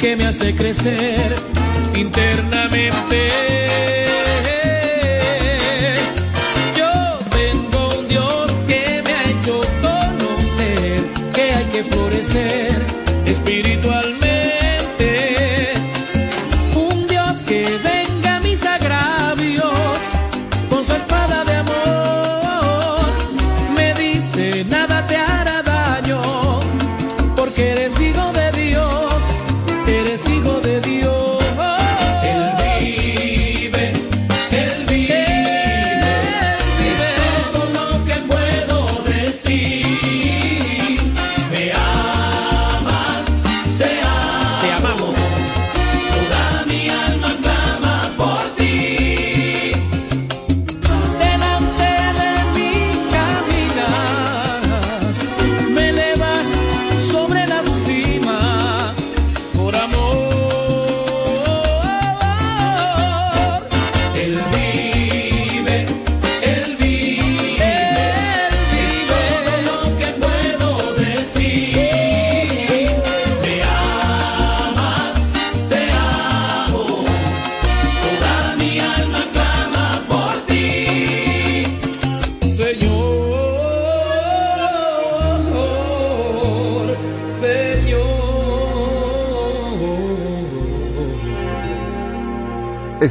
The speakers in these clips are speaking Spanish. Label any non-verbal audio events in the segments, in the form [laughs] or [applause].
que me hace crecer internamente.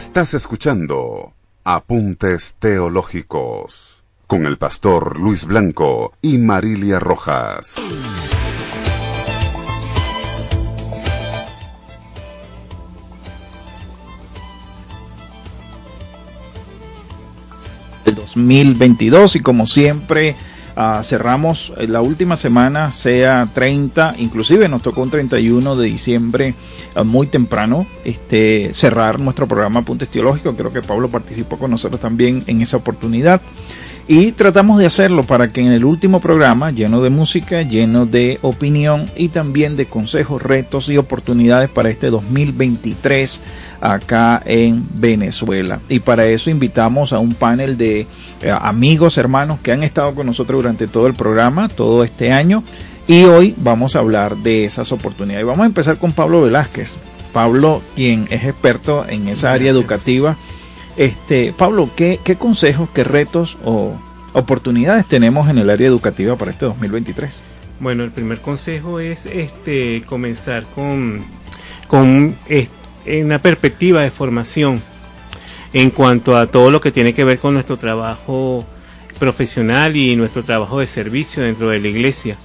Estás escuchando Apuntes Teológicos con el pastor Luis Blanco y Marilia Rojas. del 2022 y como siempre ah, cerramos eh, la última semana sea 30 inclusive nos tocó un 31 de diciembre ah, muy temprano este cerrar nuestro programa Apuntes Teológicos. Creo que Pablo participó con nosotros también en esa oportunidad y tratamos de hacerlo para que en el último programa, lleno de música, lleno de opinión y también de consejos, retos y oportunidades para este 2023 acá en Venezuela. Y para eso invitamos a un panel de eh, amigos, hermanos que han estado con nosotros durante todo el programa, todo este año. Y hoy vamos a hablar de esas oportunidades. Y vamos a empezar con Pablo Velázquez. Pablo, quien es experto en esa área educativa. Este, Pablo, ¿qué, qué consejos, qué retos o oportunidades tenemos en el área educativa para este 2023? Bueno, el primer consejo es este comenzar con, con una perspectiva de formación en cuanto a todo lo que tiene que ver con nuestro trabajo profesional y nuestro trabajo de servicio dentro de la iglesia.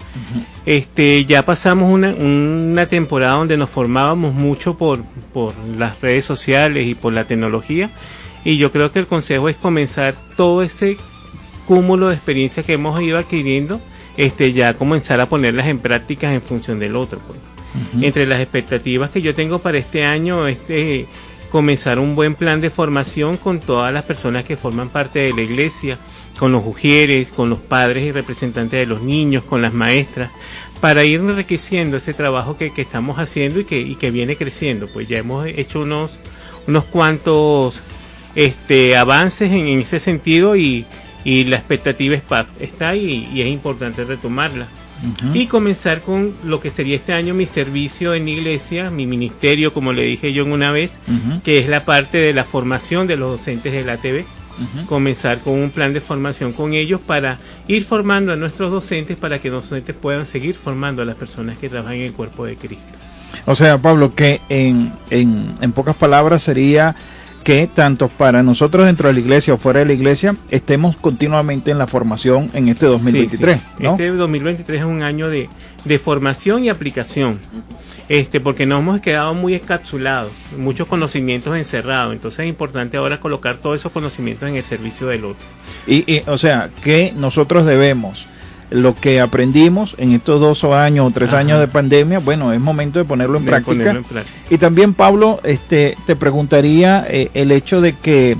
Este, ya pasamos una, una temporada donde nos formábamos mucho por, por las redes sociales y por la tecnología y yo creo que el consejo es comenzar todo ese cúmulo de experiencias que hemos ido adquiriendo, este, ya comenzar a ponerlas en prácticas en función del otro. pues. Entre las expectativas que yo tengo para este año, este, comenzar un buen plan de formación con todas las personas que forman parte de la iglesia, con los ujieres, con los padres y representantes de los niños, con las maestras, para ir enriqueciendo ese trabajo que, que estamos haciendo y que, y que viene creciendo. Pues ya hemos hecho unos, unos cuantos este, avances en, ese sentido y, la expectativa está ahí y es importante retomarla. Y comenzar con lo que sería este año mi servicio en iglesia, mi ministerio, como le dije yo en una vez, que es la parte de la formación de los docentes de la TV. Comenzar con un plan de formación con ellos para ir formando a nuestros docentes para que los docentes puedan seguir formando a las personas que trabajan en el cuerpo de Cristo. O sea, Pablo, que en, en, en pocas palabras sería que tanto para nosotros dentro de la iglesia o fuera de la iglesia estemos continuamente en la formación en este 2023. Este 2023 es un año de, formación y aplicación. Este, porque nos hemos quedado muy encapsulados, muchos conocimientos encerrados, entonces es importante ahora colocar todos esos conocimientos en el servicio del otro. Y, y o sea, que nosotros debemos lo que aprendimos en estos dos años o tres años de pandemia, bueno, es momento de ponerlo en, práctica. Y también, Pablo, este, te preguntaría eh, el hecho de que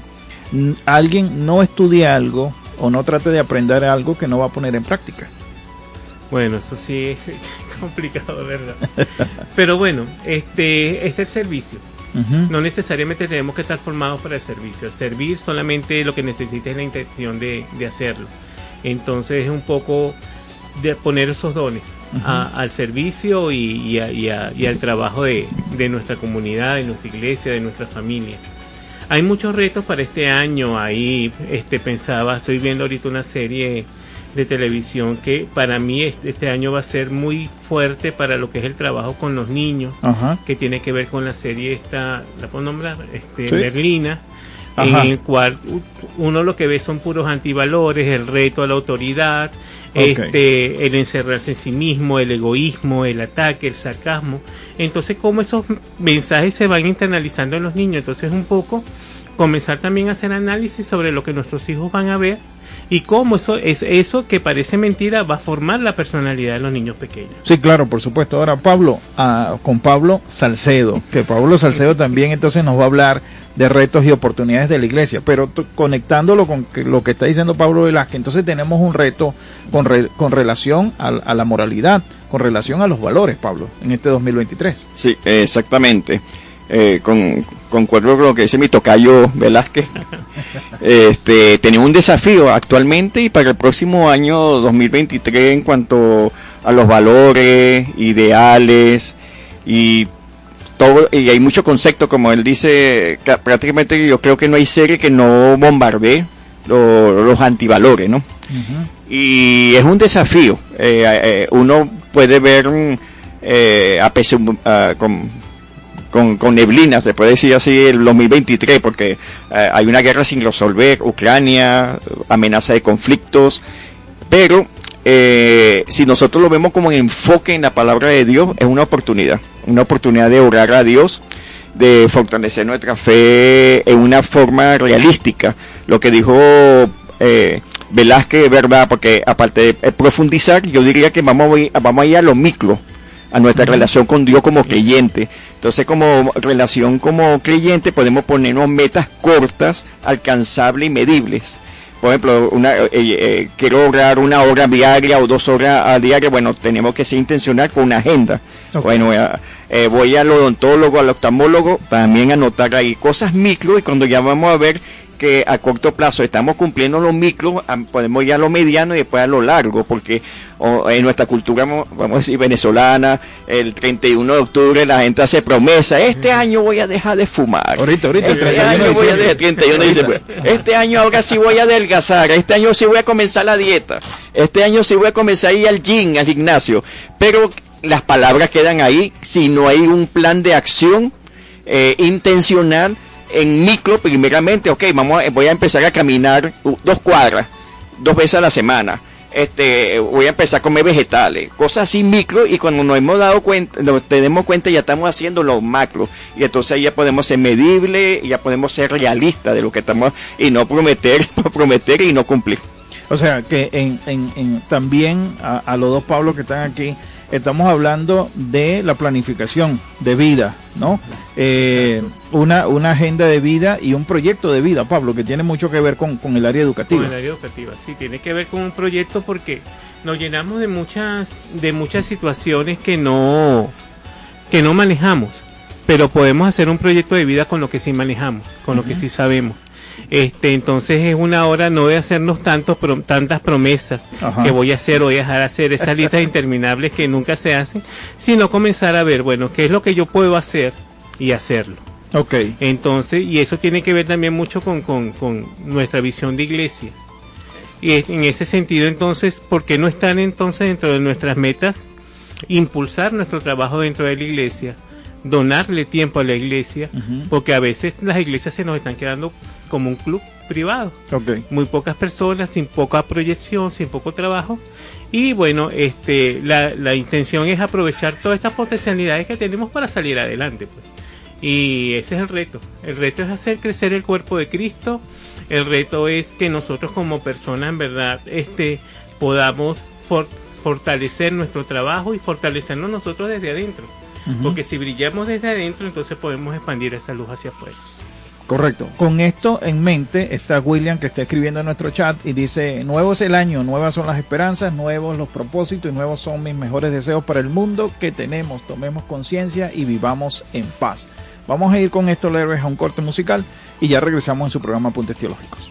alguien no estudie algo o no trate de aprender algo que no va a poner en práctica. Bueno, eso sí es [laughs] complicado, ¿verdad? Pero bueno, este, este es el servicio. No necesariamente tenemos que estar formados para el servicio. servir solamente lo que necesita es la intención de, de hacerlo. Entonces es un poco de poner esos dones al servicio y, al trabajo de, nuestra comunidad, de nuestra iglesia, de nuestra familia. Hay muchos retos para este año. Ahí este, pensaba, estoy viendo ahorita una serie de televisión que para mí este año va a ser muy fuerte para lo que es el trabajo con los niños, que tiene que ver con la serie esta, la puedo nombrar, este, Berlina en el cual uno lo que ve son puros antivalores, el reto a la autoridad, este, el encerrarse en sí mismo, el egoísmo, el ataque, el sarcasmo. Entonces, cómo esos mensajes se van internalizando en los niños. Entonces, un poco comenzar también a hacer análisis sobre lo que nuestros hijos van a ver y cómo eso es eso que parece mentira va a formar la personalidad de los niños pequeños. Sí, claro, por supuesto. Ahora Pablo, ah, con Pablo Salcedo, que Pablo Salcedo también entonces nos va a hablar de retos y oportunidades de la iglesia, pero conectándolo con lo que está diciendo Pablo Velázquez, entonces tenemos un reto con, con relación a, la moralidad, con relación a los valores, Pablo, en este 2023. Sí, exactamente. Eh, con, concuerdo con lo que dice mi tocayo Velázquez. [laughs] este, tenemos un desafío actualmente y para el próximo año 2023 en cuanto a los valores, ideales y y hay mucho concepto, como él dice, prácticamente yo creo que no hay serie que no bombardee los antivalores, ¿no? Y es un desafío. Eh, eh, uno puede ver eh, a uh, con, con, con, neblina, se puede decir así, el 2023, porque hay una guerra sin resolver, Ucrania, amenaza de conflictos, pero eh, si nosotros lo vemos como enfoque en la palabra de Dios, es una oportunidad, una oportunidad de orar a Dios, de fortalecer nuestra fe en una forma realística. Lo que dijo eh, Velázquez es verdad, porque aparte de profundizar, yo diría que vamos a ir, vamos a, ir a lo micro, a nuestra relación con Dios como creyente. Entonces, como relación como creyente, podemos ponernos metas cortas, alcanzables y medibles por ejemplo, una, eh, eh, quiero lograr una hora diaria o dos horas a diaria, bueno, tenemos que ser intencional con una agenda. Bueno, eh, voy al odontólogo, al oftalmólogo, también anotar ahí cosas micro y cuando ya vamos a ver que a corto plazo estamos cumpliendo los micros, podemos ir a lo mediano y después a lo largo, porque en nuestra cultura, vamos a decir, venezolana, el 31 de octubre la gente hace promesa, este año voy a dejar de fumar. Ahorita, ahorita, este año voy a dejar, 31 este año ahora sí voy a adelgazar, este año sí voy a comenzar la dieta, este año sí voy a comenzar a ir al gym, al gimnasio, pero las palabras quedan ahí si no hay un plan de acción eh, intencional en micro primeramente, ok, vamos voy a empezar a caminar dos cuadras, dos veces a la semana. Este, voy a empezar a comer vegetales, cosas así micro y cuando nos hemos dado cuenta, nos tenemos cuenta ya estamos haciendo lo macro y entonces ya podemos ser medibles y ya podemos ser realistas de lo que estamos y no prometer, [laughs] prometer y no cumplir. O sea que en, en, también a, a los dos Pablos que están aquí, estamos hablando de la planificación de vida, ¿no? Eh, una, una agenda de vida y un proyecto de vida, Pablo, que tiene mucho que ver con, el área educativa. Con el área educativa, sí, tiene que ver con un proyecto porque nos llenamos de muchas, de muchas situaciones que no, que no manejamos, pero podemos hacer un proyecto de vida con lo que sí manejamos, con lo que sí sabemos. Este, entonces es una hora no de hacernos tantos tantas promesas Ajá. que voy a hacer, voy a dejar hacer esas listas [laughs] interminables que nunca se hacen, sino comenzar a ver, bueno, qué es lo que yo puedo hacer y hacerlo. Ok. Entonces, y eso tiene que ver también mucho con, con, con nuestra visión de iglesia. Y en ese sentido, entonces, ¿por qué no están entonces dentro de nuestras metas impulsar nuestro trabajo dentro de la iglesia, donarle tiempo a la iglesia, porque a veces las iglesias se nos están quedando como un club privado, muy pocas personas, sin poca proyección, sin poco trabajo. Y bueno, este, la, la intención es aprovechar todas estas potencialidades que tenemos para salir adelante. Pues. Y ese es el reto. El reto es hacer crecer el cuerpo de Cristo. El reto es que nosotros como personas, en verdad, este, podamos for- fortalecer nuestro trabajo y fortalecernos nosotros desde adentro. Porque si brillamos desde adentro, entonces podemos expandir esa luz hacia afuera. Correcto. Con esto en mente está William que está escribiendo en nuestro chat y dice, nuevo es el año, nuevas son las esperanzas, nuevos los propósitos y nuevos son mis mejores deseos para el mundo que tenemos. Tomemos conciencia y vivamos en paz. Vamos a ir con esto leves a un corte musical y ya regresamos en su programa Apuntes Teológicos.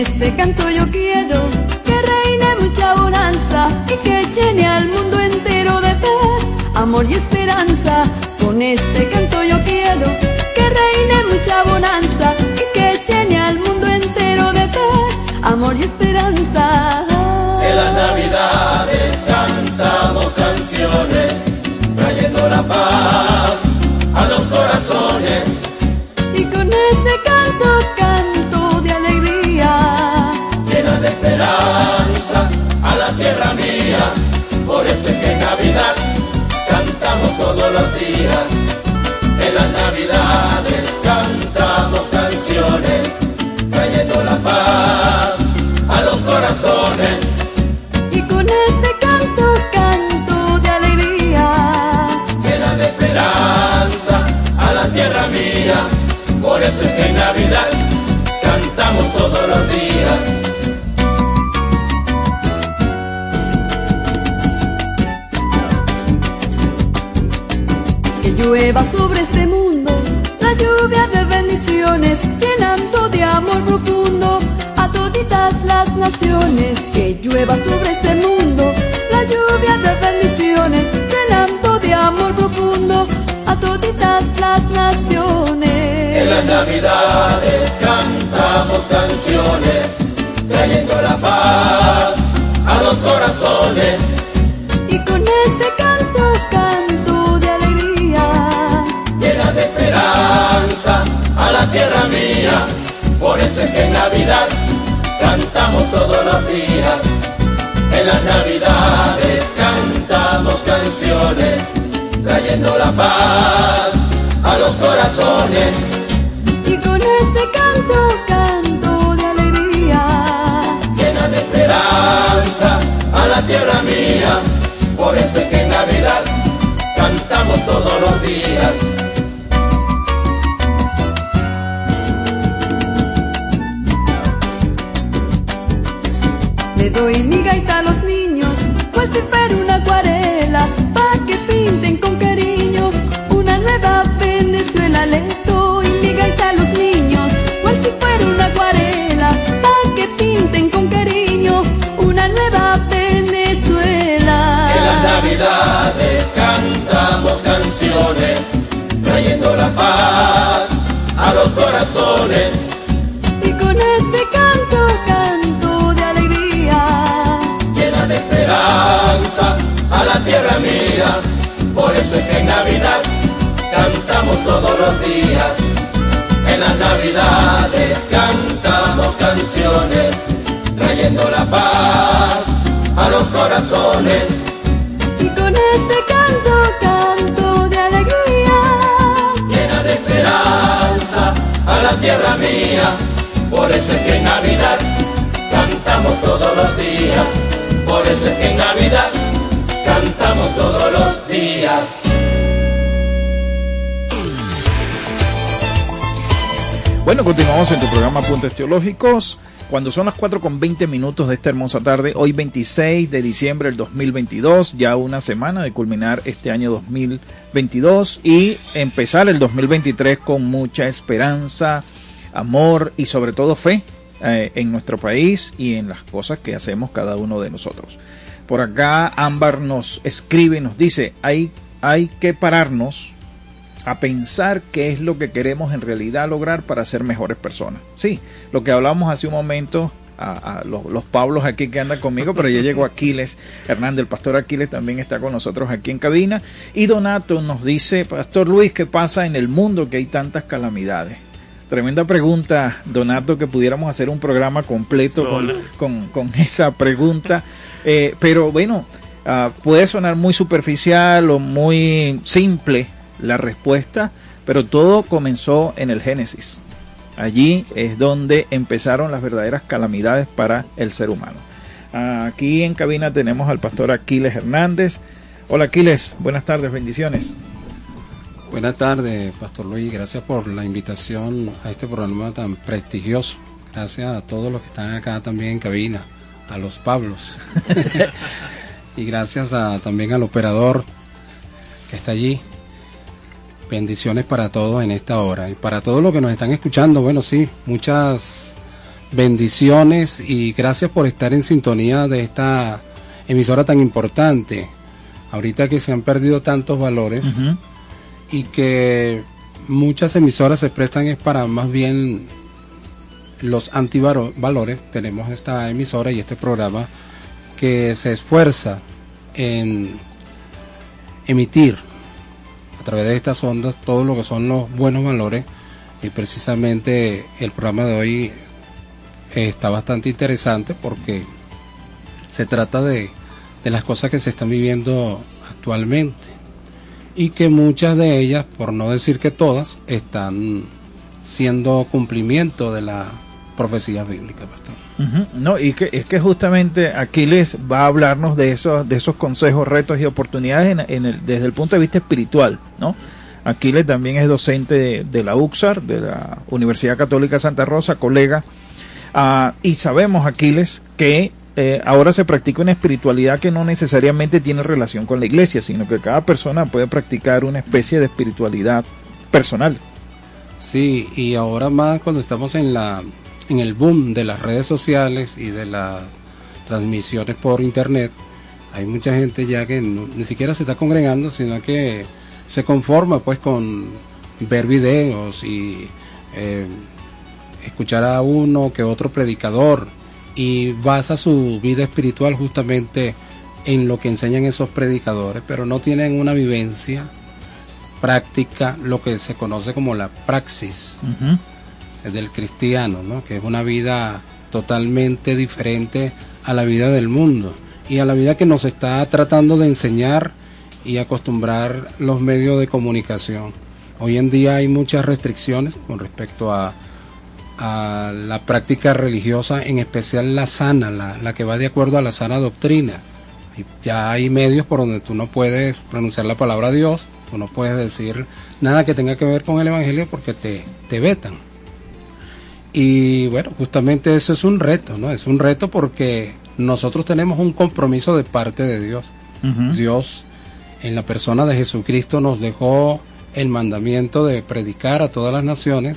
Este canto yo quiero que reine mucha bonanza y que llene al mundo entero de fe, amor y esperanza. En naciones. Que llueva sobre este mundo la lluvia de bendiciones, llenando de amor profundo a toditas las naciones. En las navidades cantamos canciones, trayendo la paz a los corazones. Y con este canto canto de alegría. Llena de esperanza a la tierra mía. Por eso es que en Navidad cantamos todos los días. En las navidades cantamos canciones, trayendo la paz a los corazones. Y con este canto canto de alegría. llena de esperanza a la tierra mía. Por eso es que en Navidad cantamos todos los días. Navidad cantamos todos los días. En las Navidades cantamos canciones, trayendo la paz a los corazones. Y con este canto, canto de alegría. Llena de esperanza a la tierra mía. Por eso es que en Navidad cantamos todos los días. Por eso es que en Navidad cantamos todos los días. Bueno, continuamos en tu programa Apuntes Teológicos. cuando son las 4 con 20 minutos de esta hermosa tarde, hoy 26 de diciembre del 2022, ya una semana de culminar este año 2022 y empezar el 2023 con mucha esperanza, amor y sobre todo fe eh, en nuestro país y en las cosas que hacemos cada uno de nosotros. Por acá Ámbar nos escribe y nos dice, hay, hay que pararnos a pensar qué es lo que queremos en realidad lograr para ser mejores personas. Sí, lo que hablábamos hace un momento, a, los, los, Pablos aquí que andan conmigo, pero ya llegó [laughs] Aquiles Hernández, el pastor Aquiles también está con nosotros aquí en cabina. Y Donato nos dice, Pastor Luis, ¿qué pasa en el mundo que hay tantas calamidades? Tremenda pregunta, Donato, que pudiéramos hacer un programa completo con, con, esa pregunta. Eh, pero bueno, uh, puede sonar muy superficial o muy simple la respuesta, pero todo comenzó en el Génesis. Allí es donde empezaron las verdaderas calamidades para el ser humano. Aquí en cabina tenemos al pastor Aquiles Hernández. Hola Aquiles, buenas tardes, bendiciones. Buenas tardes, Pastor Luis. Gracias por la invitación a este programa tan prestigioso. Gracias a todos los que están acá también en cabina, a los Pablos. [laughs] [laughs] y gracias a, también al operador que está allí, Bendiciones para todos en esta hora y para todos los que nos están escuchando. Bueno, sí, muchas bendiciones y gracias por estar en sintonía de esta emisora tan importante. Ahorita que se han perdido tantos valores y que muchas emisoras se prestan es para más bien los antivalores. Tenemos esta emisora y este programa que se esfuerza en emitir a través de estas ondas todo lo que son los buenos valores y precisamente el programa de hoy está bastante interesante porque se trata de, de las cosas que se están viviendo actualmente y que muchas de ellas, por no decir que todas, están siendo cumplimiento de la profecía bíblica, pastor. No, y que es que justamente Aquiles va a hablarnos de esos, de esos consejos, retos y oportunidades en, el, desde el punto de vista espiritual, ¿no? Aquiles también es docente de, la UXAR, de la Universidad Católica Santa Rosa, colega, ah, y sabemos, Aquiles, que eh, ahora se practica una espiritualidad que no necesariamente tiene relación con la iglesia, sino que cada persona puede practicar una especie de espiritualidad personal. Sí, y ahora más cuando estamos en la en el boom de las redes sociales y de las transmisiones por internet, hay mucha gente ya que ni siquiera se está congregando, sino que se conforma pues con ver videos y eh, escuchar a uno que otro predicador y basa su vida espiritual justamente en lo que enseñan esos predicadores, pero no tienen una vivencia práctica, lo que se conoce como la praxis del cristiano, ¿no? que es una vida totalmente diferente a la vida del mundo y a la vida que nos está tratando de enseñar y acostumbrar los medios de comunicación. Hoy en día hay muchas restricciones con respecto a, la práctica religiosa, en especial la sana, la, la, que va de acuerdo a la sana doctrina. Ya hay medios por donde tú no puedes pronunciar la palabra Dios, tú no puedes decir nada que tenga que ver con el Evangelio porque te, te vetan. Y bueno, justamente eso es un reto, ¿no? Es un reto porque nosotros tenemos un compromiso de parte de Dios. Dios, en la persona de Jesucristo, nos dejó el mandamiento de predicar a todas las naciones.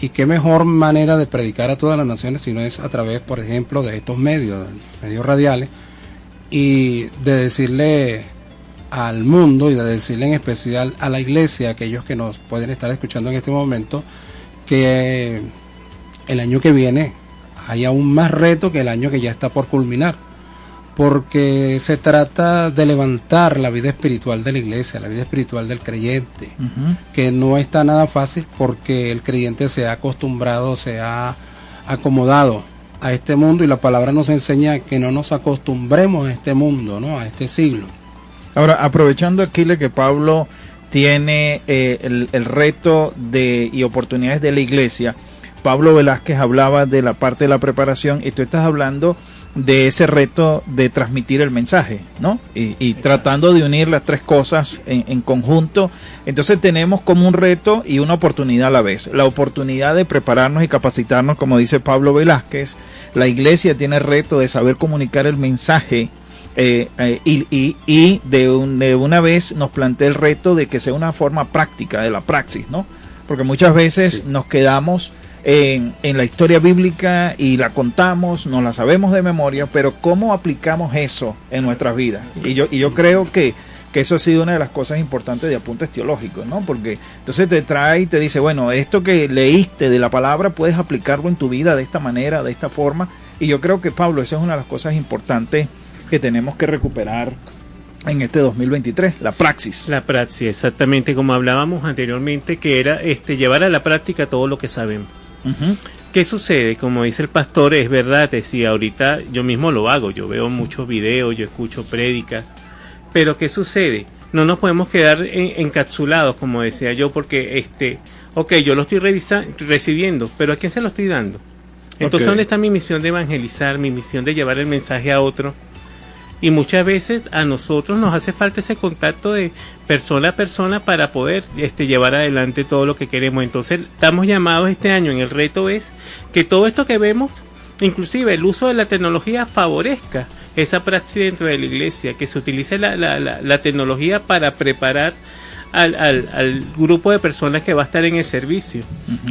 Y qué mejor manera de predicar a todas las naciones si no es a través, por ejemplo, de estos medios, medios radiales, y de decirle al mundo y de decirle en especial a la iglesia, aquellos que nos pueden estar escuchando en este momento, que el año que viene hay aún más reto que el año que ya está por culminar, porque se trata de levantar la vida espiritual de la iglesia, la vida espiritual del creyente, que no está nada fácil porque el creyente se ha acostumbrado, se ha acomodado a este mundo y la palabra nos enseña que no nos acostumbremos a este mundo, ¿no? a este siglo. Ahora, aprovechando aquí que Pablo tiene eh, el, el, reto de, y oportunidades de la iglesia, Pablo Velázquez hablaba de la parte de la preparación y tú estás hablando de ese reto de transmitir el mensaje, ¿no? Y, y tratando de unir las tres cosas en, en conjunto. Entonces tenemos como un reto y una oportunidad a la vez. La oportunidad de prepararnos y capacitarnos, como dice Pablo Velázquez. La iglesia tiene el reto de saber comunicar el mensaje eh, eh, y, y- y de, un- de una vez nos plantea el reto de que sea una forma práctica de la praxis, ¿no? Porque muchas veces nos quedamos en, la historia bíblica y la contamos, nos la sabemos de memoria, pero ¿cómo aplicamos eso en nuestras vidas? Y yo, y yo creo que, que eso ha sido una de las cosas importantes de apuntes teológicos, ¿no? Porque entonces te trae y te dice, bueno, esto que leíste de la palabra puedes aplicarlo en tu vida de esta manera, de esta forma. Y yo creo que, Pablo, esa es una de las cosas importantes que tenemos que recuperar en este 2023, la praxis. La praxis, exactamente como hablábamos anteriormente, que era este llevar a la práctica todo lo que sabemos. ¿Qué sucede? Como dice el pastor, es verdad, decir, ahorita yo mismo lo hago, yo veo muchos videos, yo escucho prédicas, pero ¿qué sucede? No nos podemos quedar en- encapsulados, como decía yo, porque este, ok, yo lo estoy recibiendo, pero ¿a quién se lo estoy dando? Entonces, Ok. ¿dónde está mi misión de evangelizar, mi misión de llevar el mensaje a otro? Y muchas veces a nosotros nos hace falta ese contacto de persona a persona para poder este, llevar adelante todo lo que queremos. Entonces estamos llamados este año en el reto es que todo esto que vemos, inclusive el uso de la tecnología favorezca esa práctica dentro de la iglesia, que se utilice la, la, la, la tecnología para preparar al, al, al grupo de personas que va a estar en el servicio,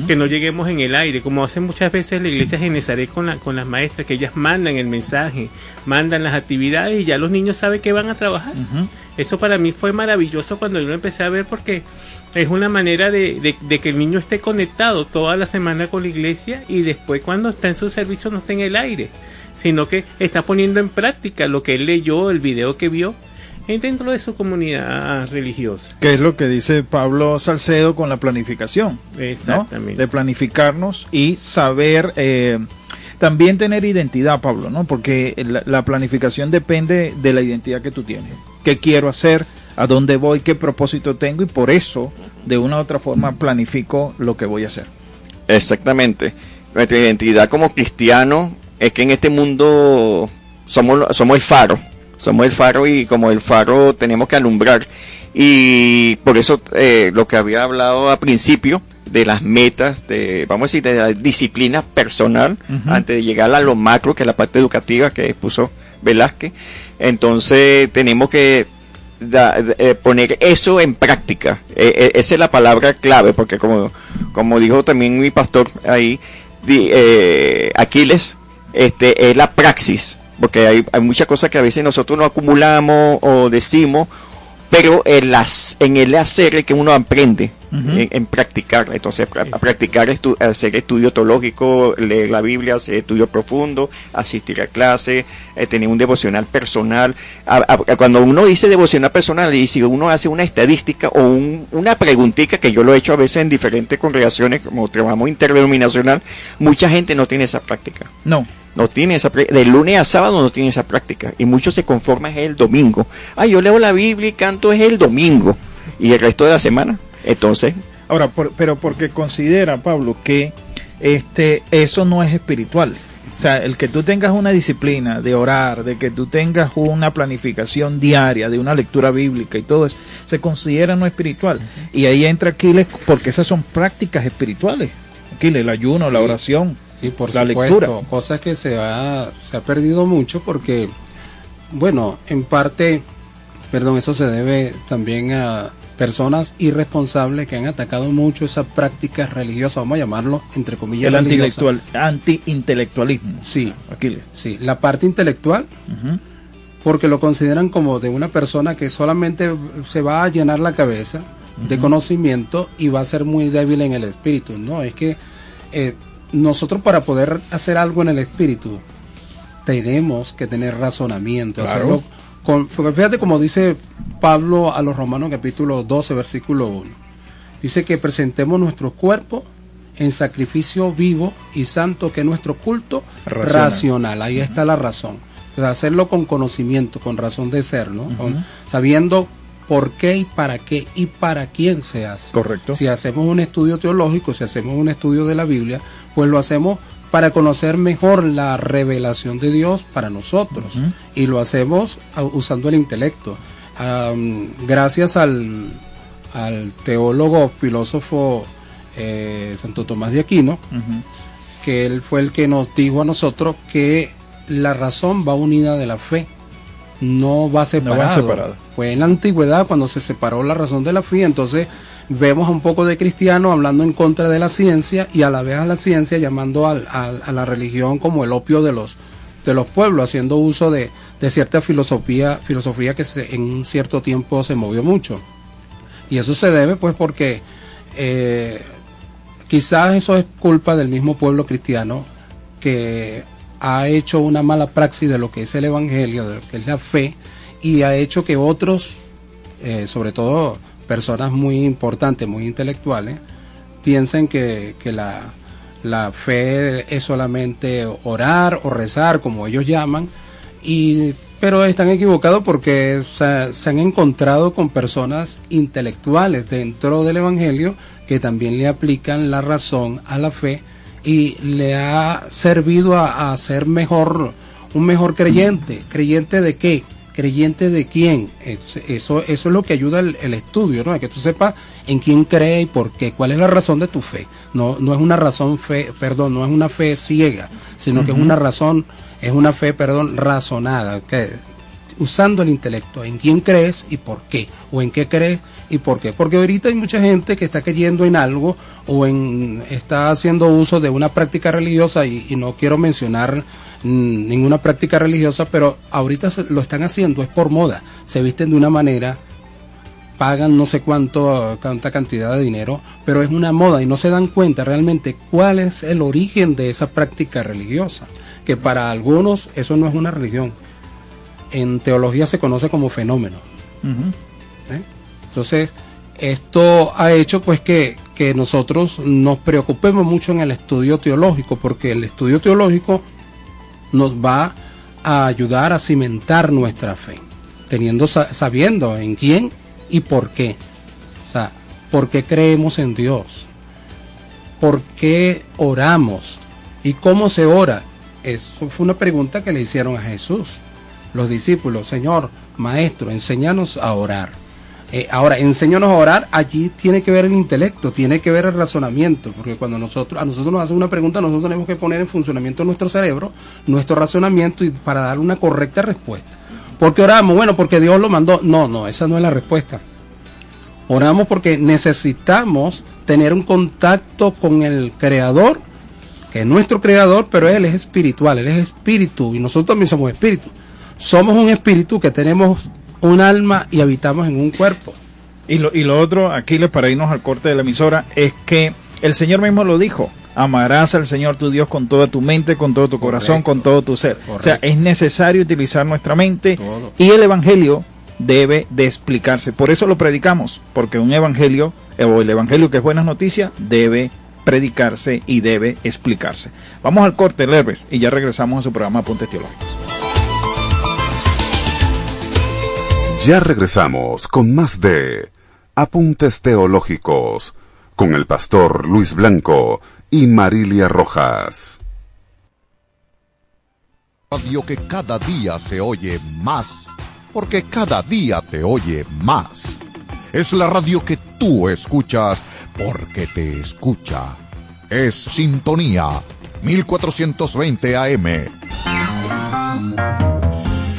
que no lleguemos en el aire, como hacen muchas veces la iglesia Genezaret con, la, con las maestras, que ellas mandan el mensaje, mandan las actividades y ya los niños saben que van a trabajar. Eso para mí fue maravilloso cuando yo lo empecé a ver porque es una manera de, de- de que el niño esté conectado toda la semana con la iglesia y después cuando está en su servicio no esté en el aire, sino que está poniendo en práctica lo que él leyó, el video que vio dentro de su comunidad religiosa. Que es lo que dice Pablo Salcedo con la planificación. ¿no? Exactamente. De planificarnos y saber eh, también tener identidad, Pablo, ¿no? Porque la, la planificación depende de la identidad que tú tienes. ¿Qué quiero hacer? ¿A dónde voy? ¿Qué propósito tengo? Y por eso, de una u otra forma, planifico lo que voy a hacer. Exactamente. Nuestra identidad como cristiano es que en este mundo somos, somos el faro. Somos el faro y como el faro tenemos que alumbrar. Y por eso eh, lo que había hablado al principio de las metas, de, vamos a decir, de la disciplina personal, antes de llegar a lo macro, que es la parte educativa que puso Velázquez. Entonces tenemos que da- eh, poner eso en práctica. Eh, eh, esa es la palabra clave, porque como, como dijo también mi pastor ahí, di- eh, Aquiles, este, es la praxis, porque hay, hay muchas cosas que a veces nosotros no acumulamos o decimos, pero en, las, en el hacer es que uno aprende, en, en practicar. Entonces, a practicar, estu- hacer estudio teológico, leer la Biblia, hacer estudio profundo, asistir a clase, eh, tener un devocional personal. A- a- cuando uno dice devocional personal, y si uno hace una estadística o un- una preguntita, que yo lo he hecho a veces en diferentes congregaciones, como trabajamos interdenominacional, mucha gente no tiene esa práctica. No. No tiene esa prá- de lunes a sábado no tiene esa práctica y muchos se conforman es el domingo. Ah, yo leo la Biblia y canto es el domingo y el resto de la semana. Entonces, Ahora, por- pero porque considera, Pablo, que este eso no es espiritual. O sea, el que tú tengas una disciplina de orar, de que tú tengas una planificación diaria de una lectura bíblica y todo eso, se considera no espiritual. Y ahí entra Aquiles, porque esas son prácticas espirituales. Aquiles, el ayuno, la oración, Sí, por la supuesto, lectura. cosa que se ha, se ha perdido mucho porque, bueno, en parte, perdón, eso se debe también a personas irresponsables que han atacado mucho esas prácticas religiosas, vamos a llamarlo, entre comillas, el antiintelectual, anti-intelectualismo. Sí, Aquiles. sí, la parte intelectual, porque lo consideran como de una persona que solamente se va a llenar la cabeza de conocimiento y va a ser muy débil en el espíritu, ¿no? Es que eh, nosotros para poder hacer algo en el espíritu tenemos que tener razonamiento, Claro. hacerlo con, fíjate como dice Pablo a los Romanos capítulo 12 versículo 1. Dice que presentemos nuestro cuerpo en sacrificio vivo y santo que es nuestro culto Racional. racional. Ahí está la razón. Entonces, hacerlo con conocimiento, con razón de ser, ¿no? Con- sabiendo por qué y para qué y para quién se hace. Correcto. Si hacemos un estudio teológico, si hacemos un estudio de la Biblia, pues lo hacemos para conocer mejor la revelación de Dios para nosotros. Y lo hacemos usando el intelecto. Gracias al, al teólogo, filósofo eh, Santo Tomás de Aquino, que él fue el que nos dijo a nosotros que la razón va unida de la fe, no va separado. separado. Fue en la antigüedad cuando se separó la razón de la fe, entonces vemos a un poco de cristiano hablando en contra de la ciencia y a la vez a la ciencia llamando al- al- a la religión como el opio de los de los pueblos, haciendo uso de, de cierta filosofía, filosofía que se- en un cierto tiempo se movió mucho. Y eso se debe pues porque eh, quizás eso es culpa del mismo pueblo cristiano que ha hecho una mala praxis de lo que es el evangelio, de lo que es la fe, y ha hecho que otros, eh, sobre todo personas muy importantes, muy intelectuales, piensen que, que la, la fe es solamente orar o rezar, como ellos llaman, y, pero están equivocados porque se, se han encontrado con personas intelectuales dentro del Evangelio que también le aplican la razón a la fe y le ha servido a, a ser mejor, un mejor creyente. ¿Creyente de qué? ¿Creyente de quién? Es- Eso, eso es lo que ayuda el, el estudio, ¿no? A que tú sepas en quién cree y por qué, cuál es la razón de tu fe. No, no es una razón fe, perdón, no es una fe ciega, sino que es una razón, es una fe, perdón, razonada, que usando el intelecto, en quién crees y por qué, o en qué crees y por qué. Porque ahorita hay mucha gente que está creyendo en algo o en está haciendo uso de una práctica religiosa y, y no quiero mencionar ninguna práctica religiosa, pero ahorita lo están haciendo, es por moda, se visten de una manera, pagan no sé cuánto, cuánta cantidad de dinero, pero es una moda y no se dan cuenta realmente cuál es el origen de esa práctica religiosa, que para algunos eso no es una religión, en teología se conoce como fenómeno. ¿eh? Entonces, esto ha hecho pues que, que nosotros nos preocupemos mucho en el estudio teológico, porque el estudio teológico nos va a ayudar a cimentar nuestra fe, teniendo sa- sabiendo en quién y por qué. O sea, por qué creemos en Dios, por qué oramos y cómo se ora. Eso fue una pregunta que le hicieron a Jesús los discípulos, Señor, Maestro, enséñanos a orar. Eh, ahora, enséñanos a orar, allí tiene que ver el intelecto, tiene que ver el razonamiento, porque cuando nosotros, a nosotros nos hacen una pregunta, nosotros tenemos que poner en funcionamiento nuestro cerebro, nuestro razonamiento y para dar una correcta respuesta. ¿Por qué oramos? Bueno, porque Dios lo mandó. No, no, esa no es la respuesta. Oramos porque necesitamos tener un contacto con el Creador, que es nuestro Creador, pero Él es espiritual, Él es espíritu y nosotros también somos espíritu. Somos un espíritu que tenemos un alma y habitamos en un cuerpo. Y lo, y lo otro, Aquiles, para irnos al corte de la emisora, es que el Señor mismo lo dijo. Amarás al Señor tu Dios con toda tu mente, con todo tu corazón, Correcto. con todo tu ser. O sea, es necesario utilizar nuestra mente Todo. y el Evangelio debe de explicarse. Por eso lo predicamos, porque un Evangelio, eh, o el Evangelio que es buenas noticias, debe predicarse y debe explicarse. Vamos al corte, Lerves, y ya regresamos a su programa Apuntes Teológicos. Ya regresamos con más de Apuntes Teológicos con el pastor Luis Blanco y Marilia Rojas. Radio que cada día se oye más, porque cada día te oye más. Es la radio que tú escuchas porque te escucha. Es Sintonía 1420 AM.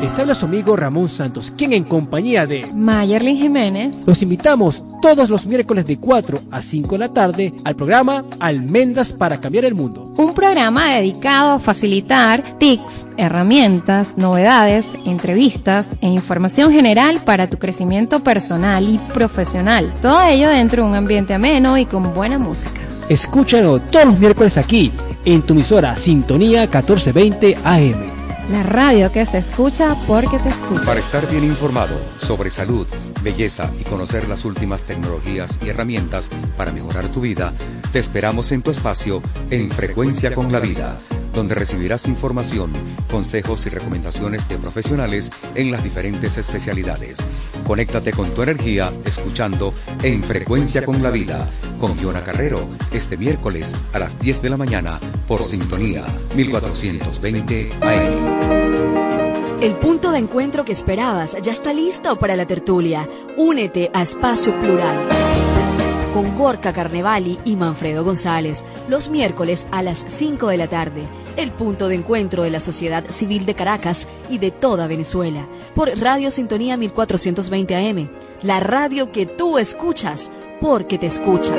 Les habla su amigo Ramón Santos, quien en compañía de Mayerlin Jiménez. los invitamos todos los miércoles de 4 a 5 de la tarde al programa Almendras para cambiar el mundo. Un programa dedicado a facilitar tips, herramientas, novedades, entrevistas e información general para tu crecimiento personal y profesional. Todo ello dentro de un ambiente ameno y con buena música. Escúchalo todos los miércoles aquí, en tu emisora Sintonía 1420 AM. La radio que se escucha porque te escucha. Para estar bien informado sobre salud, belleza y conocer las últimas tecnologías y herramientas para mejorar tu vida, te esperamos en tu espacio en Frecuencia con la Vida donde recibirás información, consejos y recomendaciones de profesionales en las diferentes especialidades. Conéctate con tu energía escuchando En Frecuencia con la Vida con Giona Carrero este miércoles a las 10 de la mañana por Sintonía 1420 AM. El punto de encuentro que esperabas ya está listo para la tertulia. Únete a Espacio Plural con Gorka Carnevali y Manfredo González, los miércoles a las 5 de la tarde, el punto de encuentro de la sociedad civil de Caracas y de toda Venezuela, por Radio Sintonía 1420 AM, la radio que tú escuchas porque te escucha.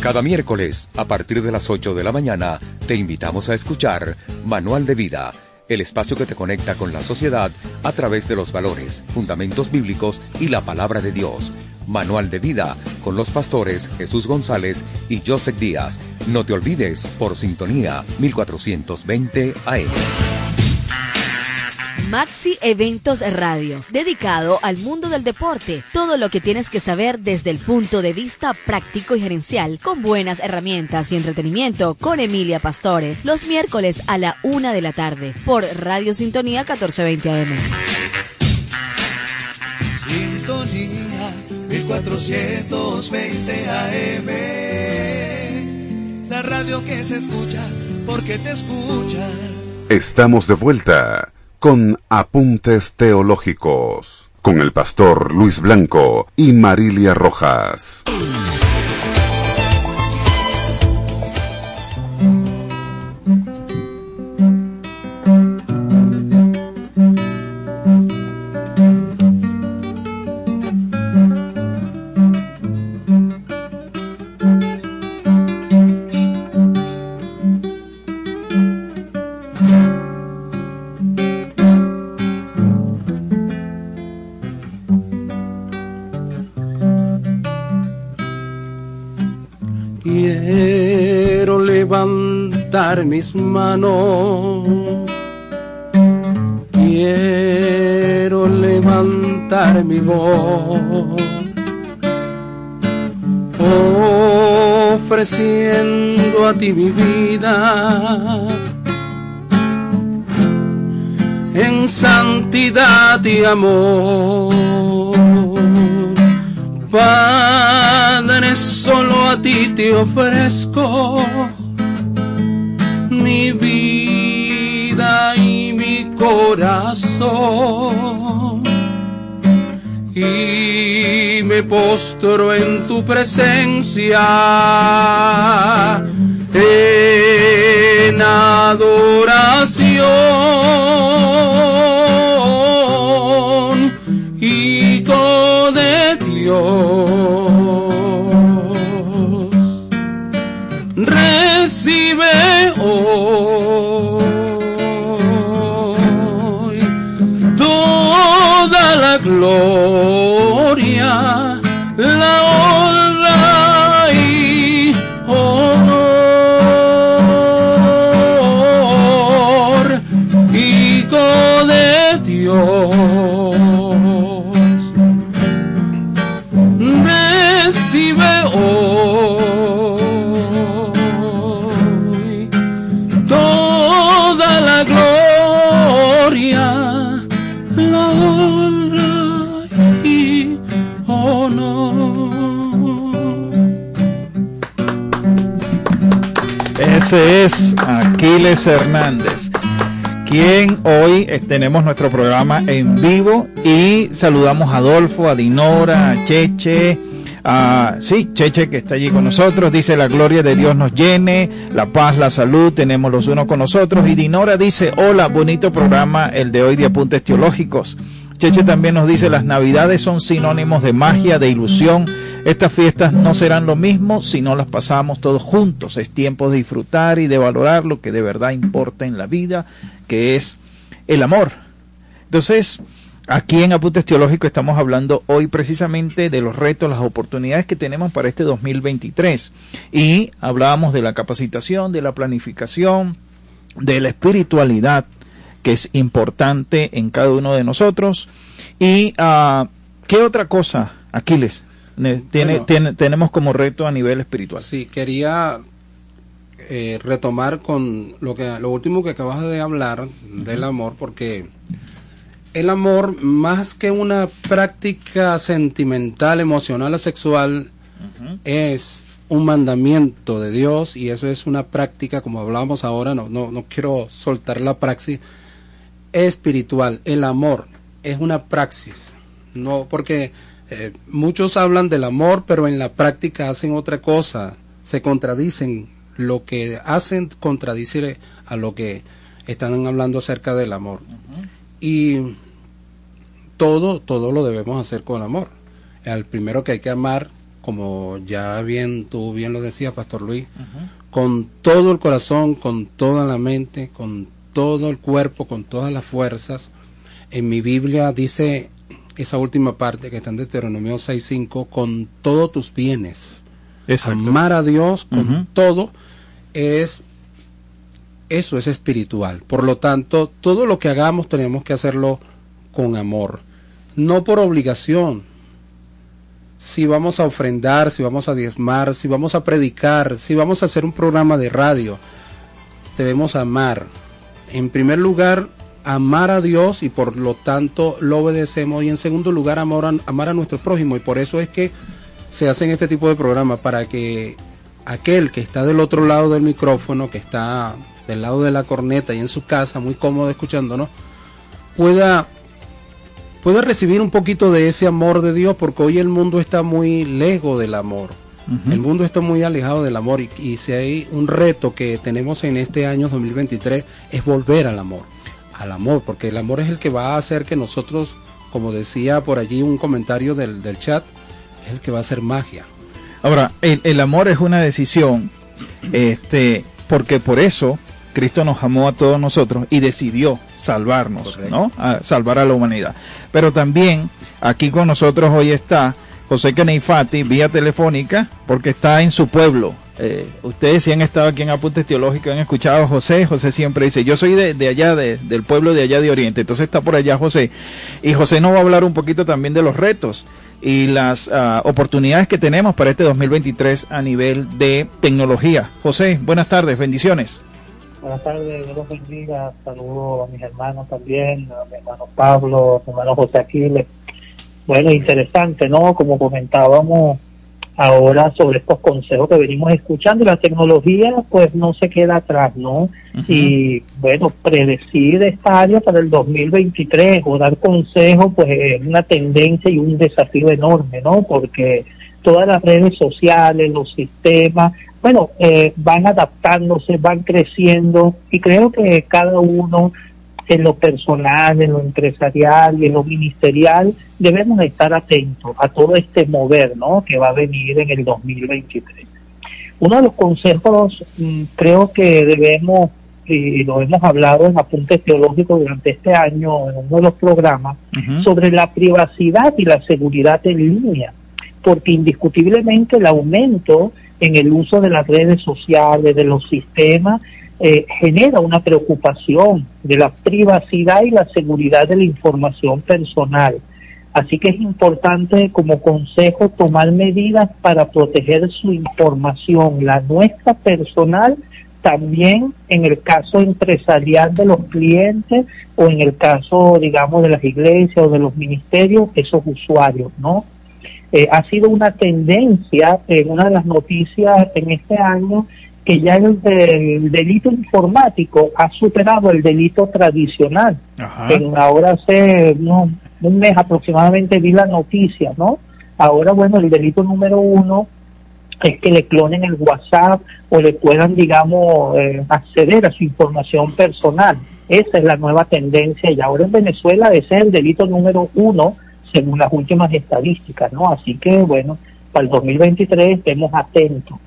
Cada miércoles, a partir de las 8 de la mañana, te invitamos a escuchar Manual de Vida el espacio que te conecta con la sociedad a través de los valores, fundamentos bíblicos y la palabra de Dios. Manual de vida con los pastores Jesús González y Joseph Díaz. No te olvides por sintonía 1420 AM. Maxi Eventos Radio, dedicado al mundo del deporte. Todo lo que tienes que saber desde el punto de vista práctico y gerencial, con buenas herramientas y entretenimiento, con Emilia Pastore, los miércoles a la una de la tarde, por Radio Sintonía 1420 AM. 1420 AM. La radio que se escucha porque te escucha. Estamos de vuelta con Apuntes Teológicos, con el pastor Luis Blanco y Marilia Rojas. Mis manos. Quiero levantar mi voz, ofreciendo a ti mi vida en santidad y amor. Padre, solo a ti te ofrezco corazón. Y me postro en tu presencia en adoración, Hijo de Dios. Toda Ese es Aquiles Hernández, quien hoy eh, tenemos nuestro programa en vivo y saludamos a Adolfo, a Dinora, a Cheche, a, sí, Cheche que está allí con nosotros, dice la gloria de Dios nos llene, la paz, la salud, tenemos los unos con nosotros y Dinora dice, hola, bonito programa el de hoy de apuntes teológicos. Cheche también nos dice, las navidades son sinónimos de magia, de ilusión. Estas fiestas no serán lo mismo si no las pasamos todos juntos. Es tiempo de disfrutar y de valorar lo que de verdad importa en la vida, que es el amor. Entonces, Aquí en Apuntes Teológicos estamos hablando hoy precisamente de los retos, las oportunidades que tenemos para este 2023. Y hablábamos de la capacitación, de la planificación, de la espiritualidad, que es importante en cada uno de nosotros. ¿Y uh, qué otra cosa, Aquiles, tiene, Bueno. tiene- tenemos como reto a nivel espiritual? Sí, quería eh, retomar con lo que lo último que acabas de hablar del amor, porque el amor, más que una práctica sentimental, emocional o sexual, es un mandamiento de Dios y eso es una práctica, como hablábamos ahora, no, no, no quiero soltar la praxis, espiritual. El amor es una praxis, no porque eh, muchos hablan del amor, pero en la práctica hacen otra cosa, se contradicen. Lo que hacen contradice a lo que están hablando acerca del amor. Y todo, todo lo debemos hacer con amor. Al primero que hay que amar, como ya bien tú bien lo decías, Pastor Luis, con todo el corazón, con toda la mente, con todo el cuerpo, con todas las fuerzas. En mi Biblia dice esa última parte que está en Deuteronomio 6.5, con todos tus bienes. Exacto. Amar a Dios con todo es eso es espiritual. Por lo tanto, todo lo que hagamos tenemos que hacerlo con amor, no por obligación. Si vamos a ofrendar, si vamos a diezmar, si vamos a predicar, si vamos a hacer un programa de radio, debemos amar. En primer lugar, amar a Dios y por lo tanto lo obedecemos. Y en segundo lugar, amar a, amar a nuestro prójimo. Y por eso es que se hacen este tipo de programas para que aquel que está del otro lado del micrófono, que está del lado de la corneta y en su casa, muy cómodo escuchándonos, pueda, pueda recibir un poquito de ese amor de Dios, porque hoy el mundo está muy lejos del amor. El mundo está muy alejado del amor y, y si hay un reto que tenemos en este año 2023 es volver al amor, al amor, porque el amor es el que va a hacer que nosotros, como decía por allí un comentario del, del chat, es el que va a hacer magia. Ahora, el, el amor es una decisión, este, porque por eso Cristo nos amó a todos nosotros y decidió salvarnos, Correcto. ¿no? A salvar a la humanidad. Pero también aquí con nosotros hoy está José Keneifati, vía telefónica, porque está en su pueblo. Eh, ustedes si han estado aquí en Apuntes Teológicos, han escuchado a José, José siempre dice, yo soy de, de allá, de- del pueblo de allá de Oriente, entonces está por allá José. Y José nos va a hablar un poquito también de los retos y las ah, oportunidades que tenemos para este 2023 a nivel de tecnología. José, buenas tardes, bendiciones. Buenas tardes, Dios los bendiga. Saludos a mis hermanos también, a mi hermano Pablo, a mi hermano José Aquiles. Bueno, interesante, ¿no? Como comentábamos ahora sobre estos consejos que venimos escuchando, la tecnología pues no se queda atrás, ¿no? Y bueno, predecir esta área para el 2023 o dar consejos pues es una tendencia y un desafío enorme, ¿no? Porque todas las redes sociales, los sistemas, bueno, eh, van adaptándose, van creciendo y creo que cada uno en lo personal, en lo empresarial y en lo ministerial debemos estar atentos a todo este mover, ¿no? Que va a venir en el 2023. Uno de los consejos mm, creo que debemos y lo hemos hablado en apuntes teológicos durante este año en uno de los programas sobre la privacidad y la seguridad en línea, porque indiscutiblemente el aumento en el uso de las redes sociales, de los sistemas, eh, genera una preocupación de la privacidad y la seguridad de la información personal. Así que es importante como consejo tomar medidas para proteger su información, la nuestra personal, también en el caso empresarial de los clientes o en el caso, digamos, de las iglesias o de los ministerios, esos usuarios, ¿no? Eh, ha sido una tendencia en una de las noticias en este año que ya el, el delito informático ha superado el delito tradicional. En, ahora hace un mes aproximadamente vi la noticia, ¿no? Ahora, bueno, el delito número uno es que le clonen el WhatsApp o le puedan, digamos, eh, acceder a su información personal. Esa es la nueva tendencia y ahora en Venezuela ese es el delito número uno según las últimas estadísticas, ¿no? Así que, bueno, para el 2023 estemos atentos.